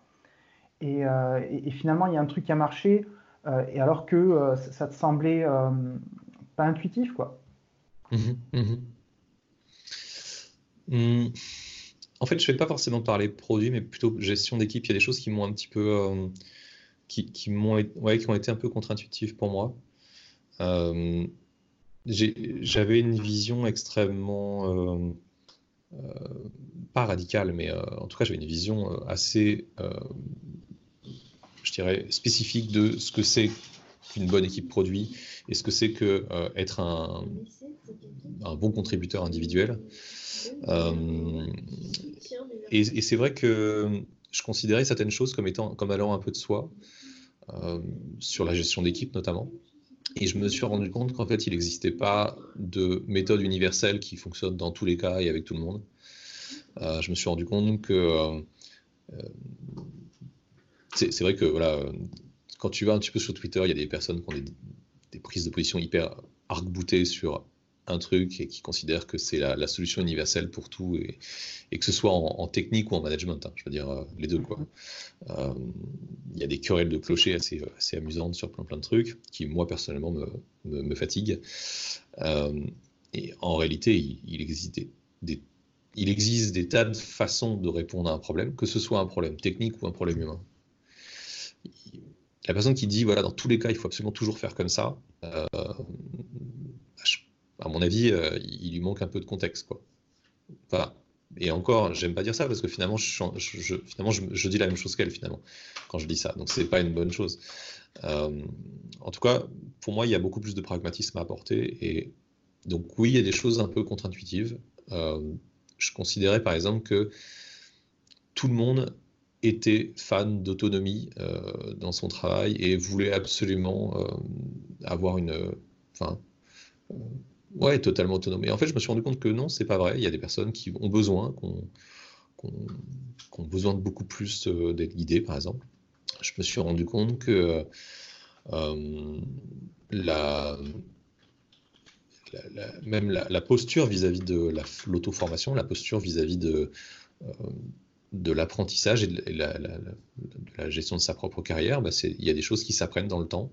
Et, euh, finalement, il y a un truc qui a marché, euh, et alors que euh, ça te semblait pas intuitif, quoi. Mhm, mhm. Hmm. En fait, je ne vais pas forcément parler produit, mais plutôt gestion d'équipe. Il y a des choses qui m'ont un petit peu, qui, ont été un peu contre-intuitives pour moi. j'avais une vision extrêmement pas radical, mais euh, en tout cas, j'avais une vision euh, assez, je dirais, spécifique de ce que c'est qu'une bonne équipe produit et ce que c'est que être un, un, bon contributeur individuel. et, c'est vrai que je considérais certaines choses comme étant comme allant un peu de soi sur la gestion d'équipe notamment. Et je me suis rendu compte qu'en fait, il n'existait pas de méthode universelle qui fonctionne dans tous les cas et avec tout le monde. Euh, je me suis rendu compte que euh, euh, c'est vrai que voilà, quand tu vas un petit peu sur Twitter, il y a des personnes qui ont des, prises de position hyper arc-boutées sur un truc et qui considèrent que c'est la, solution universelle pour tout, et, que ce soit en, technique ou en management, hein, je veux dire euh, les deux. Euh, il y a des querelles de clocher assez, assez amusantes sur plein plein de trucs qui, moi, personnellement, me, fatiguent. Euh, et en réalité, il, existe des, il existe des tas de façons de répondre à un problème, que ce soit un problème technique ou un problème humain la personne qui dit, voilà, dans tous les cas, il faut absolument toujours faire comme ça, euh, à mon avis, euh, il lui manque un peu de contexte. Quoi. Et encore, j'aime pas dire ça parce que finalement, je, je, dis la même chose qu'elle finalement quand je dis ça. Donc, c'est pas une bonne chose. Euh, en tout cas, pour moi, il y a beaucoup plus de pragmatisme à apporter. Et donc, oui, il y a des choses un peu contre-intuitives. je considérais par exemple que tout le monde était fan d'autonomie euh, dans son travail et voulait absolument euh, avoir une. Enfin. Euh, ouais, totalement autonome. Et en fait, je me suis rendu compte que non, c'est pas vrai. Il y a des personnes qui ont besoin, qui ont, besoin de beaucoup plus d'être guidées, par exemple. Je me suis rendu compte que la, même la, posture vis-à-vis de l'auto-formation, la posture vis-à-vis de, de l'apprentissage et de la, gestion de sa propre carrière, bah, il y a des choses qui s'apprennent dans le temps.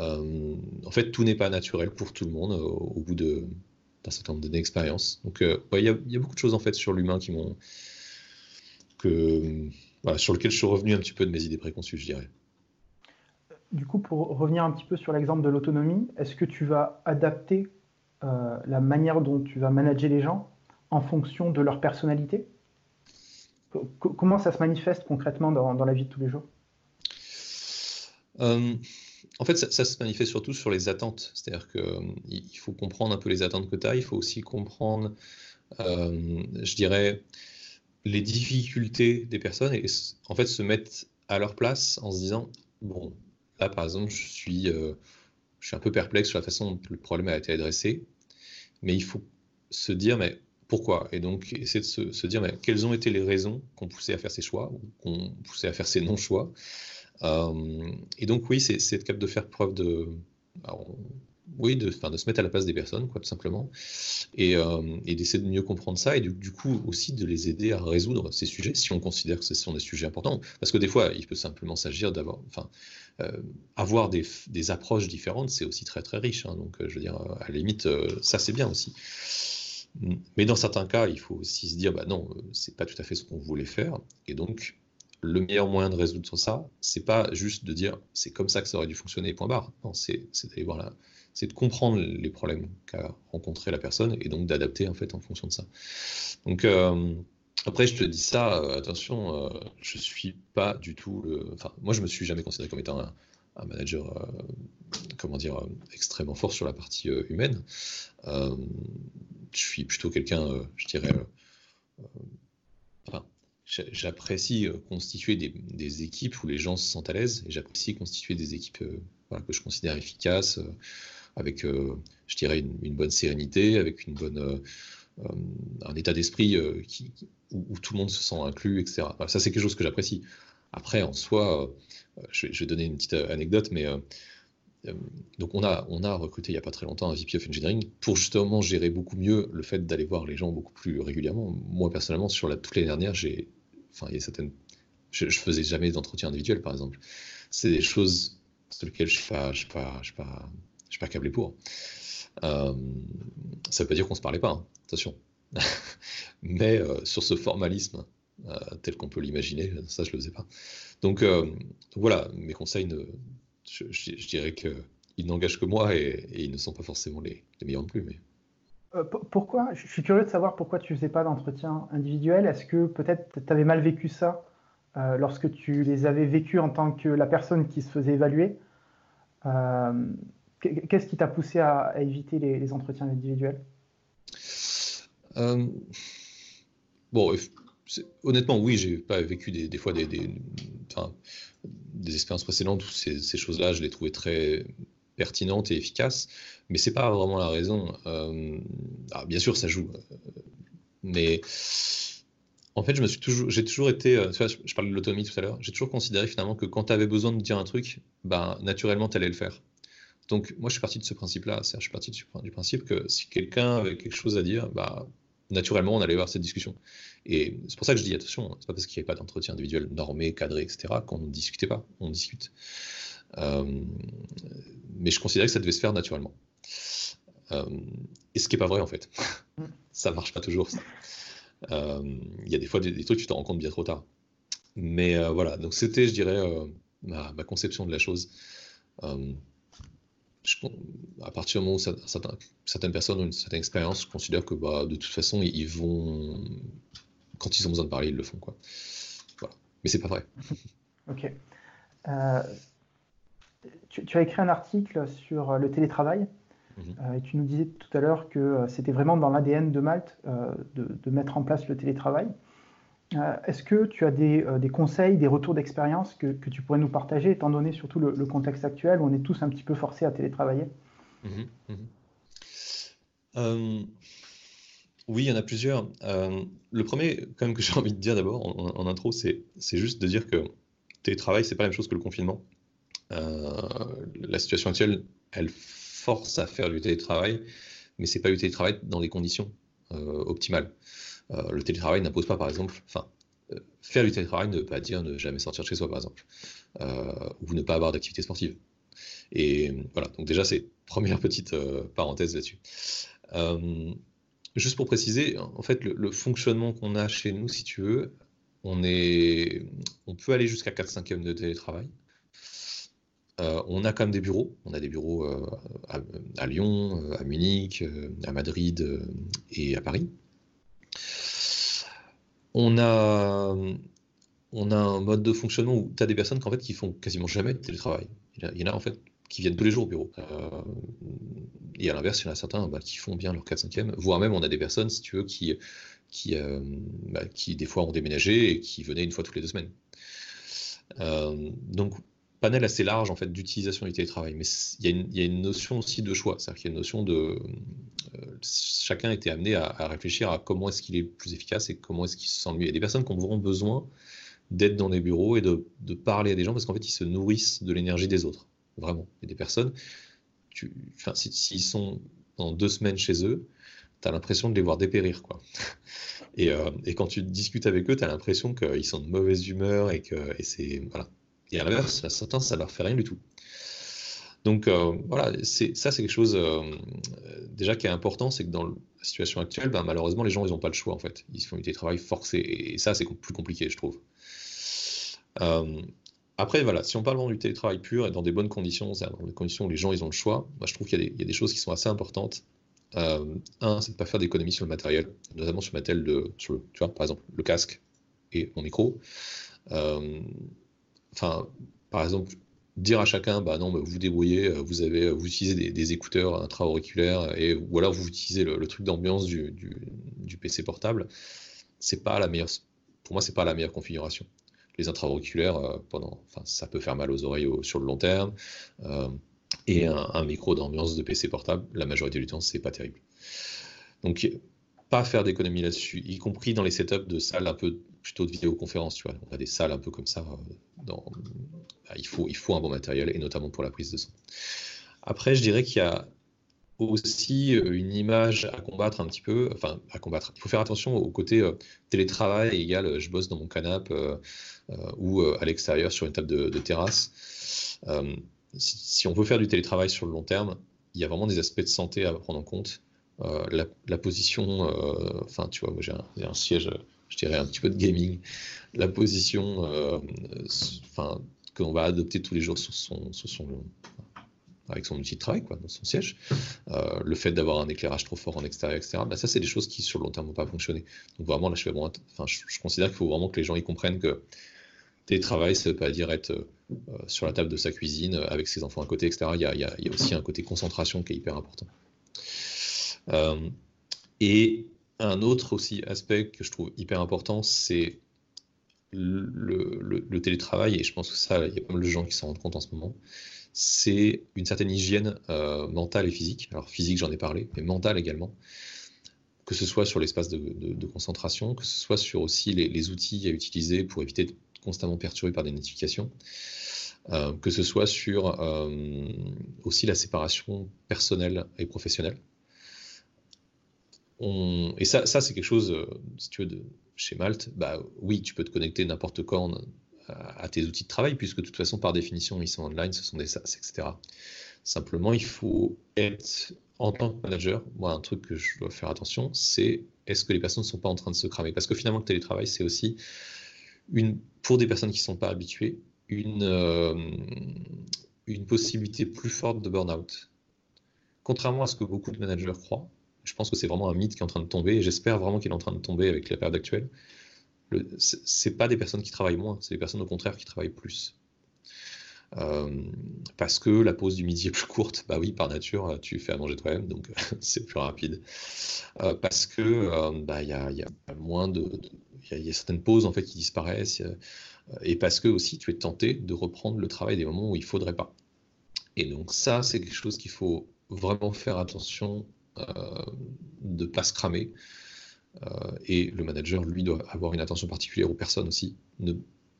Euh, en fait, tout n'est pas naturel pour tout le monde euh, au bout d'un certain nombre d'années d'expérience. Donc, euh, il y, a beaucoup de choses en fait sur l'humain qui m'ont que sur lequel je suis revenu un petit peu de mes idées préconçues, je dirais. Du coup, pour revenir un petit peu sur l'exemple de l'autonomie, est-ce que tu vas adapter la manière dont tu vas manager les gens en fonction de leur personnalité? Comment ça se manifeste concrètement dans, la vie de tous les jours? Euh, En fait, ça, se manifeste surtout sur les attentes. C'est-à-dire qu'il euh, faut comprendre un peu les attentes que tu as. Il faut aussi comprendre, euh, je dirais, les difficultés des personnes et en fait se mettre à leur place en se disant bon, là par exemple, je suis, je suis un peu perplexe sur la façon dont le problème a été adressé, mais il faut se dire mais pourquoi? Et donc, essayer de se, dire mais, quelles ont été les raisons qu'on poussait à faire ces choix ou qu'on poussait à faire ces non-choix? Euh, et donc, oui, c'est être capable de faire preuve de. oui, de, de, se mettre à la place des personnes, quoi, tout simplement, et, euh, d'essayer de mieux comprendre ça, et du, coup aussi de les aider à résoudre ces sujets, si on considère que ce sont des sujets importants. Parce que des fois, il peut simplement s'agir d'avoir, enfin, euh, avoir des, approches différentes, c'est aussi très très riche. Hein, donc, je veux dire, à la limite, ça c'est bien aussi. Mais dans certains cas, il faut aussi se dire, bah non, c'est pas tout à fait ce qu'on voulait faire. Et donc, le meilleur moyen de résoudre ça, c'est pas juste de dire, c'est comme ça que ça aurait dû fonctionner, point barre. Non, c'est d'aller voir là, c'est de comprendre les problèmes qu'a rencontré la personne et donc d'adapter en fait en fonction de ça. Donc euh, après, je te dis ça, euh, attention, je suis pas du tout le. Enfin, moi, je me suis jamais considéré comme étant un, un manager, comment dire, extrêmement fort sur la partie humaine je suis plutôt quelqu'un, euh, je dirais, euh, euh, j'apprécie constituer des, équipes où les gens se sentent à l'aise et j'apprécie constituer des équipes que je considère efficaces, avec, je dirais, une, bonne sérénité, avec une bonne, un état d'esprit où, tout le monde se sent inclus, etc. ça, c'est quelque chose que j'apprécie. Après, en soi, je vais, donner une petite anecdote, mais euh, donc on a, on a recruté il n'y a pas très longtemps un VP of Engineering pour justement gérer beaucoup mieux le fait d'aller voir les gens beaucoup plus régulièrement. Moi personnellement, sur la, toute l'année dernière, j'ai, enfin, il y a certaines, je, ne faisais jamais d'entretien individuel par exemple. C'est des choses sur lesquelles je ne suis pas, je suis pas, je pas, je pas câblé pour. Euh, ça veut pas dire qu'on se parlait pas, hein, attention. Mais euh, sur ce formalisme tel qu'on peut l'imaginer, ça je le faisais pas. Donc, donc voilà, mes conseils ne je, dirais qu'ils n'engagent que moi et, ils ne sont pas forcément les, meilleurs non plus. Mais... Euh, pourquoi Je suis curieux de savoir pourquoi tu ne faisais pas d'entretien individuel. Est-ce que peut-être tu avais mal vécu ça euh, lorsque tu les avais vécus en tant que la personne qui se faisait évaluer euh, Qu'est-ce qui t'a poussé à, éviter les, entretiens individuels? Bon, honnêtement, oui, j'ai pas vécu des, fois des, des expériences précédentes où ces, choses-là, je les trouvais très pertinentes et efficaces, mais c'est pas vraiment la raison. Euh, bien sûr, ça joue, mais En fait, je me suis toujours, j'ai toujours été, euh, je, parlais de l'autonomie tout à l'heure, j'ai toujours considéré finalement que quand tu avais besoin de dire un truc, bah, naturellement, tu allais le faire. Donc, moi, je suis parti de ce principe-là. Je suis parti du principe que si quelqu'un avait quelque chose à dire, bah, naturellement, on allait avoir cette discussion. Et c'est pour ça que je dis attention, c'est pas parce qu'il n'y avait pas d'entretien individuel normé, cadré, etc., qu'on ne discutait pas. On discute. Euh, mais je considérais que ça devait se faire naturellement. Euh, et ce qui n'est pas vrai, en fait. ça marche pas toujours. Euh, il y a des fois des, trucs, tu te rends compte bien trop tard. Mais voilà, donc c'était, je dirais, ma, ma, conception de la chose à partir du moment où certaines personnes ont une certaine expérience, je considère que bah, de toute façon, ils vont, quand ils ont besoin de parler, ils le font. Quoi. Voilà. Mais c'est pas vrai. ok. Euh, tu, as écrit un article sur le télétravail mhm. euh, et tu nous disais tout à l'heure que euh, c'était vraiment dans l'ADN de Malte de, mettre en place le télétravail. Euh, est-ce que tu as euh, des, conseils, des retours d'expérience que, tu pourrais nous partager, étant donné surtout le, contexte actuel où on est tous un petit peu forcés à télétravailler? Mhm, mhm. Euh, Oui, il y en a plusieurs. le premier, quand même, que j'ai envie de dire d'abord en, intro, c'est juste de dire que télétravail, c'est pas la même chose que le confinement. La situation actuelle, elle force à faire du télétravail, mais c'est pas du télétravail dans les conditions optimales. Euh, le télétravail n'impose pas, par exemple, enfin, euh, faire du télétravail ne veut pas dire ne jamais sortir de chez soi, par exemple, euh, ou ne pas avoir d'activité sportive. Et voilà, donc déjà, c'est première petite parenthèse là-dessus. juste pour préciser, en fait, le, fonctionnement qu'on a chez nous, si tu veux, on, est, on peut aller jusqu'à 4 5 de télétravail. On a quand même des bureaux. On a des bureaux à, à, Lyon, à Munich, à Madrid et à Paris. On a, un mode de fonctionnement où tu as des personnes en fait, qui font quasiment jamais de télétravail. Il y en a en fait qui viennent tous les jours au bureau. Euh, et à l'inverse, il y en a certains bah, qui font bien leur 4-5e, voire même on a des personnes, si tu veux, qui, qui, euh, bah, qui des fois ont déménagé et qui venaient une fois toutes les deux semaines. Euh, donc panel assez large en fait d'utilisation du télétravail, mais il y, a une notion aussi de choix, c'est-à-dire qu'il y a une notion de euh, chacun était amené à, réfléchir à comment est-ce qu'il est plus efficace et comment est-ce qu'il se sent mieux. Il y a des personnes qui ont vraiment besoin d'être dans des bureaux et de, parler à des gens parce qu'en fait ils se nourrissent de l'énergie des autres, vraiment. Il y a des personnes, s'ils sont dans deux semaines chez eux, tu as l'impression de les voir dépérir. Quoi. Et, euh, et, quand tu discutes avec eux, tu as l'impression qu'ils sont de mauvaise humeur et que c'est voilà, et à l'inverse, la sentence, ça leur fait rien du tout. Donc euh, voilà, ça c'est quelque chose euh, déjà qui est important, c'est que dans la situation actuelle, ben, malheureusement les gens ils n'ont pas le choix en fait, ils font du télétravail forcé et ça c'est plus compliqué je trouve. Euh, après voilà, si on parle du télétravail pur et dans des bonnes conditions, dans des conditions où les gens ils ont le choix, moi je trouve qu'il y, a des choses qui sont assez importantes. un, c'est de ne pas faire d'économie sur le matériel, notamment sur le matériel de, tu vois par exemple le casque et mon micro enfin, par exemple, dire à chacun, bah non, vous débrouillez, euh, vous avez, vous utilisez des, écouteurs intra-auriculaires et ou alors vous utilisez le, truc d'ambiance du, PC portable, c'est pas la meilleure. Pour moi, c'est pas la meilleure configuration. Les intra-auriculaires, euh, pendant, enfin, ça peut faire mal aux oreilles sur le long terme. Euh, et un, micro d'ambiance de PC portable, la majorité du temps, c'est pas terrible. Donc, pas faire d'économie là-dessus, y compris dans les setups de salles un peu plutôt de vidéoconférence, tu vois. On a des salles un peu comme ça. Euh. Bah, il, faut, il faut un bon matériel, et notamment pour la prise de son. Après, je dirais qu'il y a aussi euh, une image à combattre un petit peu, enfin à combattre. Il faut faire attention au côté euh, télétravail égal je bosse dans mon canapé ou à l'extérieur sur une table de, terrasse. Si, on veut faire du télétravail sur le long terme, il y a vraiment des aspects de santé à prendre en compte. La, position, enfin tu vois, moi j'ai un, siège je dirais, un petit peu de gaming, la position euh, qu'on va adopter tous les jours sur son, avec son outil de travail, quoi, dans son siège, euh, le fait d'avoir un éclairage trop fort en extérieur, etc., bah, ça, c'est des choses qui, sur le long terme, vont pas fonctionner. Donc, vraiment, là, je, fais enfin, je, considère qu'il faut vraiment que les gens y comprennent que télétravail, ça ne veut pas dire être euh, sur la table de sa cuisine avec ses enfants à côté, etc. Il y a, il y a aussi un côté concentration qui est hyper important. Et un autre aussi aspect que je trouve hyper important, c'est le, télétravail, et je pense que ça, il y a pas mal de gens qui s'en rendent compte en ce moment, c'est une certaine hygiène euh, mentale et physique. Alors physique, j'en ai parlé, mais mentale également. que ce soit sur l'espace de, concentration, que ce soit sur aussi les, outils à utiliser pour éviter de constamment perturbé par des notifications, euh, que ce soit sur euh, aussi la séparation personnelle et professionnelle. Et ça, ça c'est quelque chose, euh, si tu veux, chez Malte, bah oui, tu peux te connecter n'importe quand à tes outils de travail, puisque de toute façon, par définition, ils sont online, ce sont des SaaS, etc. Simplement, il faut être en tant que manager, moi, un truc que je dois faire attention, c'est est-ce que les personnes ne sont pas en train de se cramer? Parce que finalement, le télétravail, c'est aussi, une, pour des personnes qui ne sont pas habituées, une, euh, une possibilité plus forte de burn-out. Contrairement à ce que beaucoup de managers croient, je pense que c'est vraiment un mythe qui est en train de tomber, j'espère vraiment qu'il est en train de tomber avec la période actuelle. Ce pas des personnes qui travaillent moins, c'est des personnes au contraire qui travaillent plus. Euh, parce que la pause du midi est plus courte. Bah oui, par nature, tu fais à manger toi-même, donc c'est plus rapide. Euh, parce que euh, bah, il y, a, y, a, moins de, il y, a certaines pauses en fait qui disparaissent, et parce que aussi tu es tenté de reprendre le travail des moments où il faudrait pas. Et donc ça, c'est quelque chose qu'il faut vraiment faire attention de ne pas se cramer. et le manager, lui, doit avoir une attention particulière aux personnes aussi.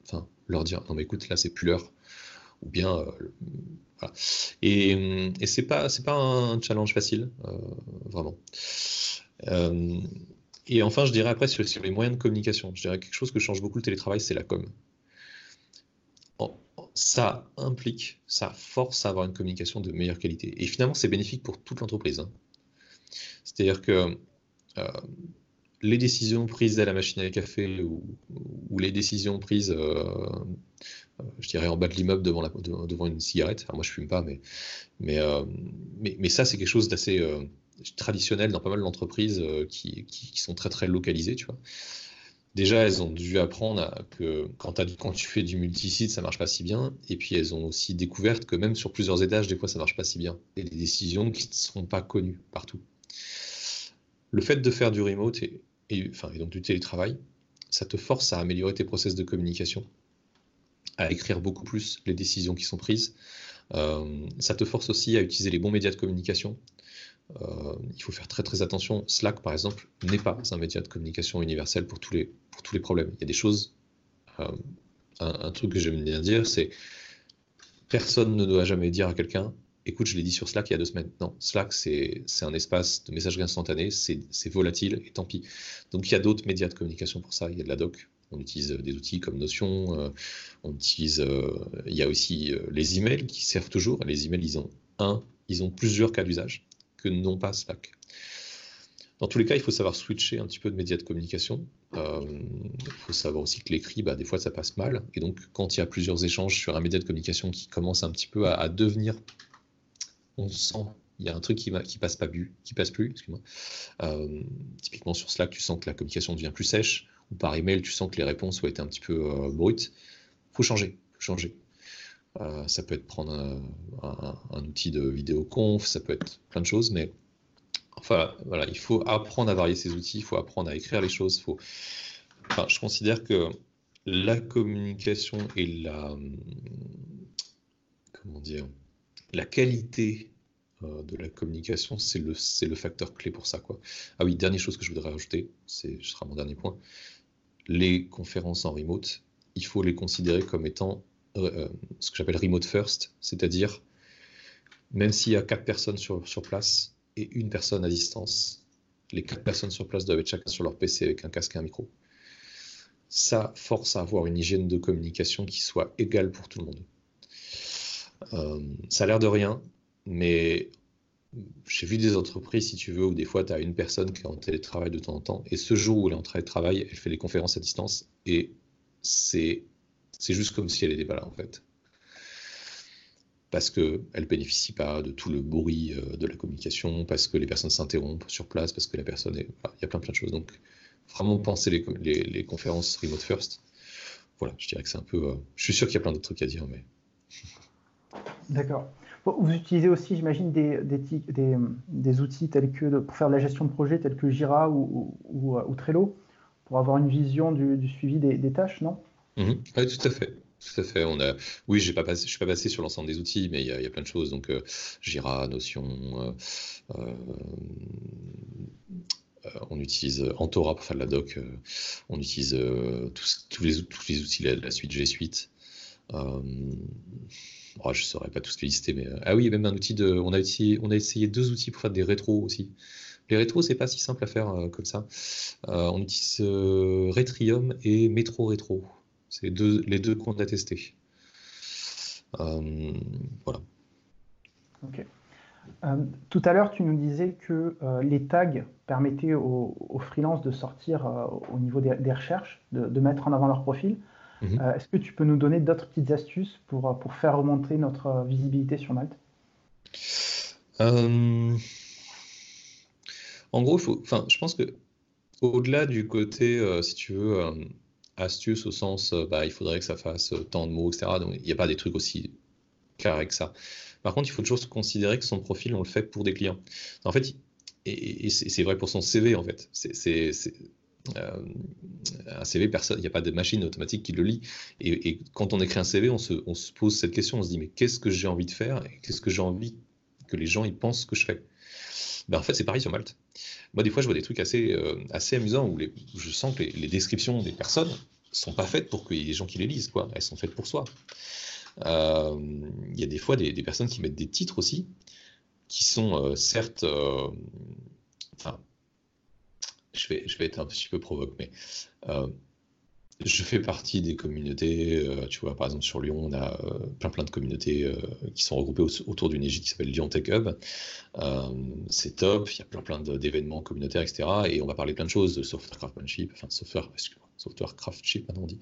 Enfin, leur dire non mais écoute, là c'est plus l'heure ou bien euh. Et, et c'est pas c'est pas un challenge facile, euh, vraiment. Euh, et enfin, je dirais après sur, les moyens de communication, je dirais quelque chose que change beaucoup le télétravail, c'est la com. Ça implique, ça force à avoir une communication de meilleure qualité. Et finalement, c'est bénéfique pour toute l'entreprise. Hein. C'est-à-dire que les décisions prises à la machine à café ou, les décisions prises euh, je dirais en bas de l'immeuble devant, devant une cigarette. moi, je fume pas, mais, mais, euh, mais, ça, c'est quelque chose d'assez euh, traditionnel dans pas mal d'entreprises qui, qui, sont très, très localisées, tu vois. Déjà, elles ont dû apprendre que quand, quand, tu fais du multisite, ça marche pas si bien. Et puis, elles ont aussi découvert que même sur plusieurs étages, des fois, ça marche pas si bien. Et des décisions qui ne seront pas connues partout. Le fait de faire du remote et, donc du télétravail, ça te force à améliorer tes process de communication à écrire beaucoup plus les décisions qui sont prises. Euh, ça te force aussi à utiliser les bons médias de communication. Euh, il faut faire très très attention. Slack, par exemple, n'est pas un média de communication universel pour tous les, pour tous les problèmes. Il y a des choses. Euh, un, truc que j'aime bien dire, c'est personne ne doit jamais dire à quelqu'un écoute, je l'ai dit sur Slack il y a deux semaines. Non, Slack, c'est un espace de messagerie instantanée, c'est volatile et tant pis. Donc il y a d'autres médias de communication pour ça. Il y a de la doc, on utilise des outils comme Notion, euh, on utilise, euh, il y a aussi euh, les emails qui servent toujours. Les emails, ils ont un, ils ont plusieurs cas d'usage que non pas Slack. Dans tous les cas, il faut savoir switcher un petit peu de médias de communication. il faut savoir aussi que l'écrit, bah, des fois, ça passe mal. Et donc, quand il y a plusieurs échanges sur un média de communication qui commence un petit peu à, devenir, on sent, il y a un truc qui, qui passe pas plus, qui passe plus, excuse-moi. typiquement sur Slack, tu sens que la communication devient plus sèche ou par email, tu sens que les réponses ont été un petit peu euh, brutes, faut changer, faut changer. Euh, ça peut être prendre un, outil de vidéoconf, ça peut être plein de choses, mais enfin voilà, il faut apprendre à varier ces outils, il faut apprendre à écrire les choses. Faut... Je considère que la communication et la comment dire la qualité euh, de la communication, c'est le, facteur clé pour ça. Quoi. Ah oui, dernière chose que je voudrais rajouter, ce sera mon dernier point, les conférences en remote, il faut les considérer comme étant euh, euh, ce que j'appelle remote first, c'est-à-dire même s'il y a quatre personnes sur, sur place et une personne à distance, les quatre personnes sur place doivent être chacun sur leur PC avec un casque et un micro. Ça force à avoir une hygiène de communication qui soit égale pour tout le monde. Euh, ça a l'air de rien, mais j'ai vu des entreprises, si tu veux, où des fois, tu as une personne qui est en télétravail de temps en temps, et ce jour où elle est en télétravail, elle fait les conférences à distance, et c'est juste comme si elle n'était pas là, en fait. Parce qu'elle ne bénéficie pas de tout le bruit euh, de la communication, parce que les personnes s'interrompent sur place, parce que la personne est... Il y a plein, plein de choses. Donc, vraiment penser les, les, conférences remote first. Voilà, je dirais que c'est un peu... Euh, je suis sûr qu'il y a plein d'autres trucs à dire, mais... D'accord. Vous utilisez aussi, j'imagine, des, outils tels que pour faire de la gestion de projet, tels que Jira ou, ou, Trello, pour avoir une vision du, suivi des, tâches, non? Mhm. Oui, tout à fait. Tout à fait. On a... Oui, je ne suis pas passé sur l'ensemble des outils, mais il y, a plein de choses. Donc, euh, Jira, Notion, euh, on utilise Antora pour faire de la doc, on utilise tous, tous, les, tous les outils, la, la suite G Suite. Oh, je ne saurais pas tous les lister, mais ah oui, même un outil de. On a, essayé, on a essayé deux outils pour faire des rétros aussi. Les rétros, c'est pas si simple à faire comme ça. on utilise Retrium et Metro Retro. C'est deux, les deux qu'on a testés. voilà. Ok. Euh, tout à l'heure, tu nous disais que euh, les tags permettaient aux, freelances de sortir euh, au niveau des, recherches, de, mettre en avant leur profil. Mhm. Est-ce que tu peux nous donner d'autres petites astuces pour, pour faire remonter notre visibilité sur Malte? En gros, faut, je pense que au-delà du côté, si tu veux, astuce au sens, bah, il faudrait que ça fasse tant de mots, etc. Donc, il n'y a pas des trucs aussi carrés que ça. Par contre, il faut toujours considérer que son profil, on le fait pour des clients. En fait, et, c'est vrai pour son CV, en fait. C'est euh, un CV, il n'y a pas de machine automatique qui le lit. Et, quand on écrit un CV, on se, pose cette question, on se dit mais qu'est-ce que j'ai envie de faire qu'est-ce que j'ai envie que les gens ils pensent que je fais? Ben, En fait, c'est pareil sur Malte. Moi, des fois, je vois des trucs assez, euh, assez amusants où je sens que les, descriptions des personnes sont pas faites pour que les gens qui les lisent, quoi. Elles sont faites pour soi. Euh, il y a des fois des, personnes qui mettent des titres aussi, qui sont certes, je vais, être un petit peu provoque, mais je fais partie des communautés, tu vois, par exemple sur Lyon, on a plein plein de communautés qui sont regroupées autour d'une égide qui s'appelle Lyon Tech Hub. c'est top, il y a plein plein d'événements communautaires, etc. Et on va parler plein de choses, de software craftsmanship, enfin software, software craftship maintenant on dit.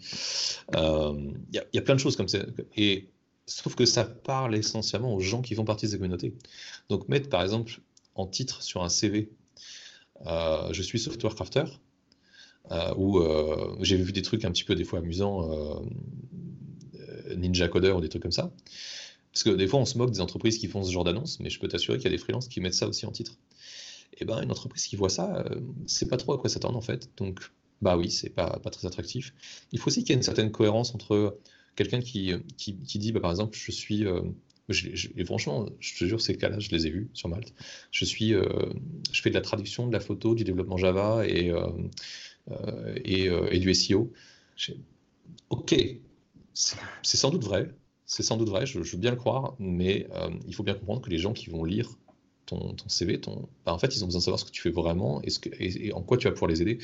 Il y, a plein de choses comme ça. Et sauf que ça parle essentiellement aux gens qui font partie de ces communautés. Donc mettre par exemple en titre sur un CV, je suis software crafter, euh, où euh, j'ai vu des trucs un petit peu des fois amusants, euh, Ninja Coder ou des trucs comme ça. Parce que des fois, on se moque des entreprises qui font ce genre d'annonce, mais je peux t'assurer qu'il y a des freelances qui mettent ça aussi en titre. Et eh ben, une entreprise qui voit ça, c'est pas trop à quoi s'attendre en fait. Donc, bah oui, c'est pas, pas très attractif. Il faut aussi qu'il y ait une certaine cohérence entre quelqu'un qui, qui, dit, bah, par exemple, je suis. Franchement, je te jure, ces cas-là, je les ai vus sur Malte. Je suis, je fais de la traduction, de la photo, du développement Java et, euh, euh, et, du SEO. Ok, c'est sans doute vrai, c'est sans doute vrai, je, veux bien le croire, mais euh, il faut bien comprendre que les gens qui vont lire ton, ton CV, ton, bah, en fait, ils ont besoin de savoir ce que tu fais vraiment et, ce que, et, en quoi tu vas pouvoir les aider.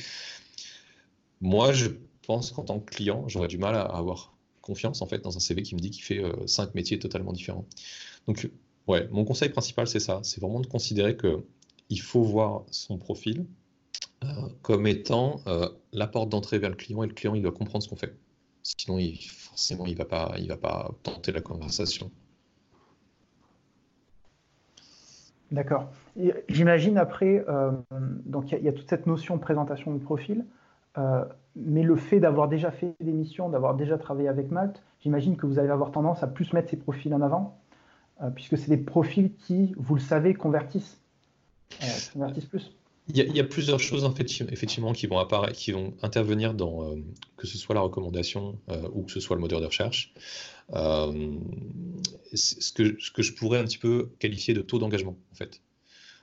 Moi, je pense qu'en tant que client, j'aurais du mal à avoir confiance en fait dans un CV qui me dit qu'il fait cinq métiers totalement différents. Donc, ouais, mon conseil principal, c'est ça, c'est vraiment de considérer que il faut voir son profil, euh, comme étant euh, la porte d'entrée vers le client et le client il doit comprendre ce qu'on fait. Sinon, forcément, il va, pas, il va pas tenter la conversation. D'accord. J'imagine après, euh, donc il y, a toute cette notion de présentation de profil, mais le fait d'avoir déjà fait des missions, d'avoir déjà travaillé avec Malte, j'imagine que vous allez avoir tendance à plus mettre ces profils en avant, puisque c'est des profils qui, vous le savez, convertissent, convertissent plus. Il y, a, plusieurs choses effectivement qui vont apparaître, qui vont intervenir dans euh, que ce soit la recommandation euh, ou que ce soit le moteur de recherche. Euh, ce, que, je pourrais un petit peu qualifier de taux d'engagement en fait.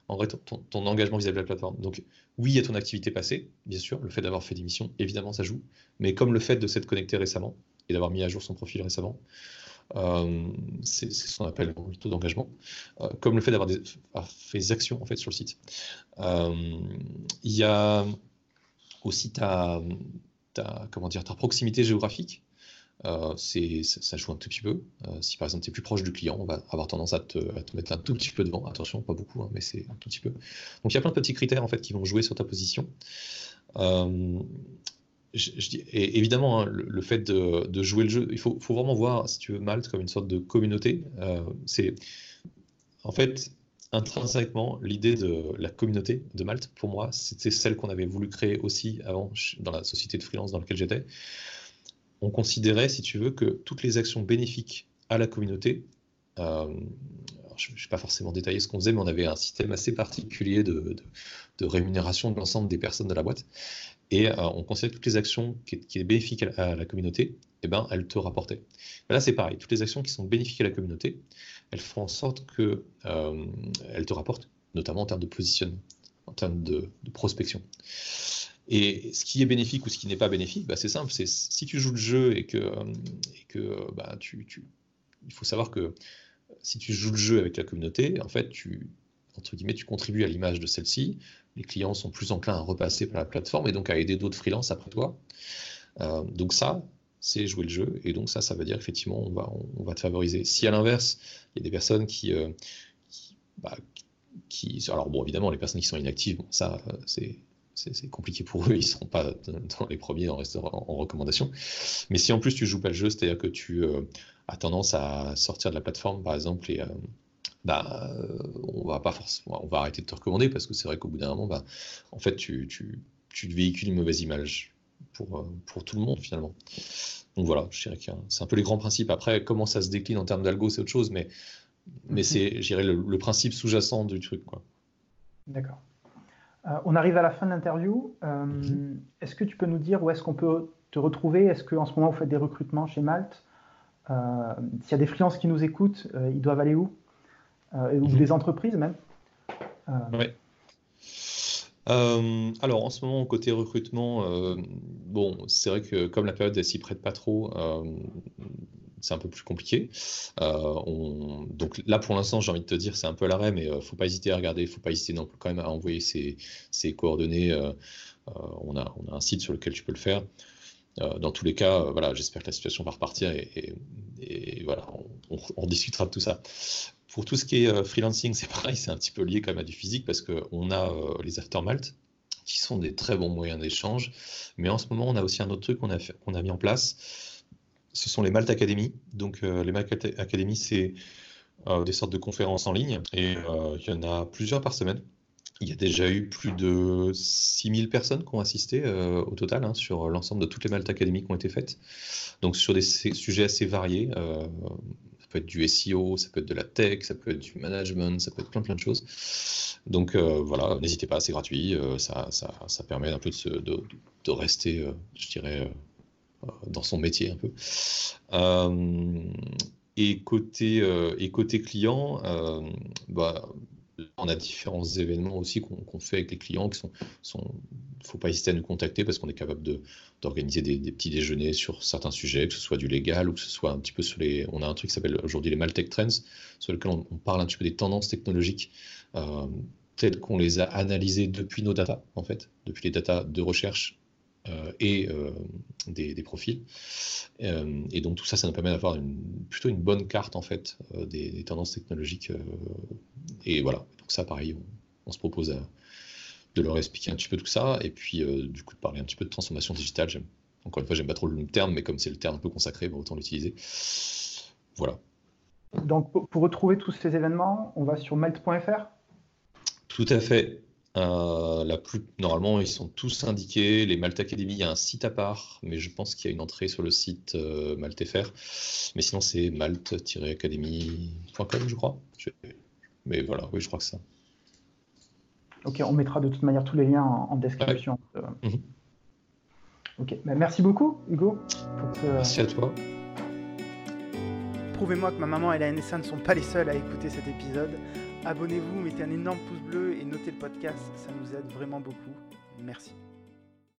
En vrai, ton, engagement vis-à-vis de la plateforme. Donc oui, il y a ton activité passée, bien sûr, le fait d'avoir fait des missions, évidemment, ça joue. Mais comme le fait de s'être connecté récemment et d'avoir mis à jour son profil récemment, euh, c'est ce qu'on appelle le taux d'engagement, euh, comme le fait d'avoir fait des actions en fait sur le site. Euh, il y a aussi ta, ta, comment dire, ta proximité géographique. Euh, ça joue un tout petit peu. si par exemple tu es plus proche du client, on va avoir tendance à te, à te, mettre un tout petit peu devant. Attention, pas beaucoup, hein, mais c'est un tout petit peu. Donc il y a plein de petits critères en fait qui vont jouer sur ta position. Euh, et évidemment, hein, le, fait de, jouer le jeu, il faut, vraiment voir, si tu veux, Malte comme une sorte de communauté. Euh, c'est en fait intrinsèquement l'idée de la communauté de Malte. Pour moi, c'était celle qu'on avait voulu créer aussi avant dans la société de freelance dans laquelle j'étais. On considérait, si tu veux, que toutes les actions bénéfiques à la communauté euh, je ne vais pas forcément détailler ce qu'on faisait, mais on avait un système assez particulier de, rémunération de l'ensemble des personnes de la boîte. Et euh, on considère toutes les actions qui, sont bénéfiques à, la communauté, eh ben, elles te rapportaient. là, c'est pareil. Toutes les actions qui sont bénéfiques à la communauté, elles font en sorte qu'elles euh, te rapportent, notamment en termes de positionnement. en termes de, prospection. Et ce qui est bénéfique ou ce qui n'est pas bénéfique, bah, c'est simple. C'est si tu joues le jeu et que, et que bah, tu, il faut savoir que si tu joues le jeu avec la communauté, en fait, tu, entre guillemets, tu contribues à l'image de celle-ci. Les clients sont plus enclins à repasser par la plateforme et donc à aider d'autres freelances après toi. Euh, donc ça, c'est jouer le jeu. Et donc ça, ça veut dire effectivement, on va, on, va te favoriser. Si à l'inverse, il y a des personnes qui, euh, bah, alors bon, évidemment, les personnes qui sont inactives, ça, c'est c'est compliqué pour eux, ils ne seront pas dans les premiers en, en, recommandation. Mais si en plus tu joues pas le jeu, c'est-à-dire que tu euh, as tendance à sortir de la plateforme, par exemple, et bah, on va pas forcément, on va arrêter de te recommander parce que c'est vrai qu'au bout d'un moment, bah, en fait, tu, tu, tu véhicules une mauvaise image pour, euh, pour tout le monde finalement. Donc voilà, je dirais que c'est un peu les grands principes. Après, comment ça se décline en termes d'algo, c'est autre chose, mais, mais c'est, je le, le principe sous-jacent du truc. Quoi. D'accord. Euh, on arrive à la fin de l'interview. Euh. Est-ce que tu peux nous dire où est-ce qu'on peut te retrouver? Est-ce qu'en ce moment vous faites des recrutements chez Malte? S'il y a des freelances qui nous écoutent, ils doivent aller où? Ou mhm. des entreprises même? Oui. Euh, alors en ce moment, côté recrutement, euh, bon, c'est vrai que comme la période elle s'y prête pas trop, euh, c'est un peu plus compliqué. donc là, pour l'instant, j'ai envie de te dire, c'est un peu l'arrêt, mais faut pas hésiter à regarder, faut pas hésiter non plus quand même à envoyer ses, coordonnées. on, a, on a un site sur lequel tu peux le faire. dans tous les cas, voilà, j'espère que la situation va repartir et, voilà, on, discutera de tout ça. Pour tout ce qui est euh, freelancing, c'est pareil, c'est un petit peu lié quand même à du physique parce qu'on a euh, les aftermalt qui sont des très bons moyens d'échange. Mais en ce moment, on a aussi un autre truc qu'on a mis en place. Ce sont les Malt Academy. Donc, euh, les Malt Academy, c'est des sortes de conférences en ligne et il y en a plusieurs par semaine. Il y a déjà eu plus de 6000 personnes qui ont assisté au total hein, sur l'ensemble de toutes les Malt Academy qui ont été faites. Donc sur des sujets assez variés, peut être du SEO, ça peut être de la tech, ça peut être du management, ça peut être plein plein de choses. Donc euh, voilà, n'hésitez pas, c'est gratuit, euh, ça, ça, ça, permet un peu de, rester, euh, je dirais, dans son métier un peu. et, côté, et côté client, bah, on a différents événements aussi qu'on fait avec les clients qui sont, faut pas hésiter à nous contacter parce qu'on est capable d'organiser des, petits déjeuners sur certains sujets, que ce soit du légal ou que ce soit un petit peu sur les. On a un truc qui s'appelle aujourd'hui les Maltech Trends, sur lequel on, parle un petit peu des tendances technologiques euh, telles qu'on les a analysées depuis nos datas, en fait, depuis les datas de recherche euh, et euh, des, profils. Euh, et donc tout ça, ça nous permet d'avoir une, plutôt une bonne carte en fait des, tendances technologiques. et voilà, donc ça pareil, on, se propose de leur expliquer un petit peu tout ça et puis du coup de parler un petit peu de transformation digitale. Encore une fois, j'aime pas trop le terme, mais comme c'est le terme un peu consacré, bah, autant l'utiliser. Voilà. Donc pour retrouver tous ces événements, on va sur melt.fr Tout à fait. Euh, la plus... Normalement, ils sont tous indiqués. Les Malte Academy, il y a un site à part, mais je pense qu'il y a une entrée sur le site euh, MalteFR. Mais sinon, c'est malte-academy.com, je crois. Mais voilà, oui, je crois que c'est ça. Ok, on mettra de toute manière tous les liens en, description. Mhm. Ok, bah, merci beaucoup, Hugo. Merci à toi. Prouvez-moi que ma maman et la NSA ne sont pas les seuls à écouter cet épisode. Abonnez-vous, mettez un énorme pouce bleu et notez le podcast, ça nous aide vraiment beaucoup. Merci.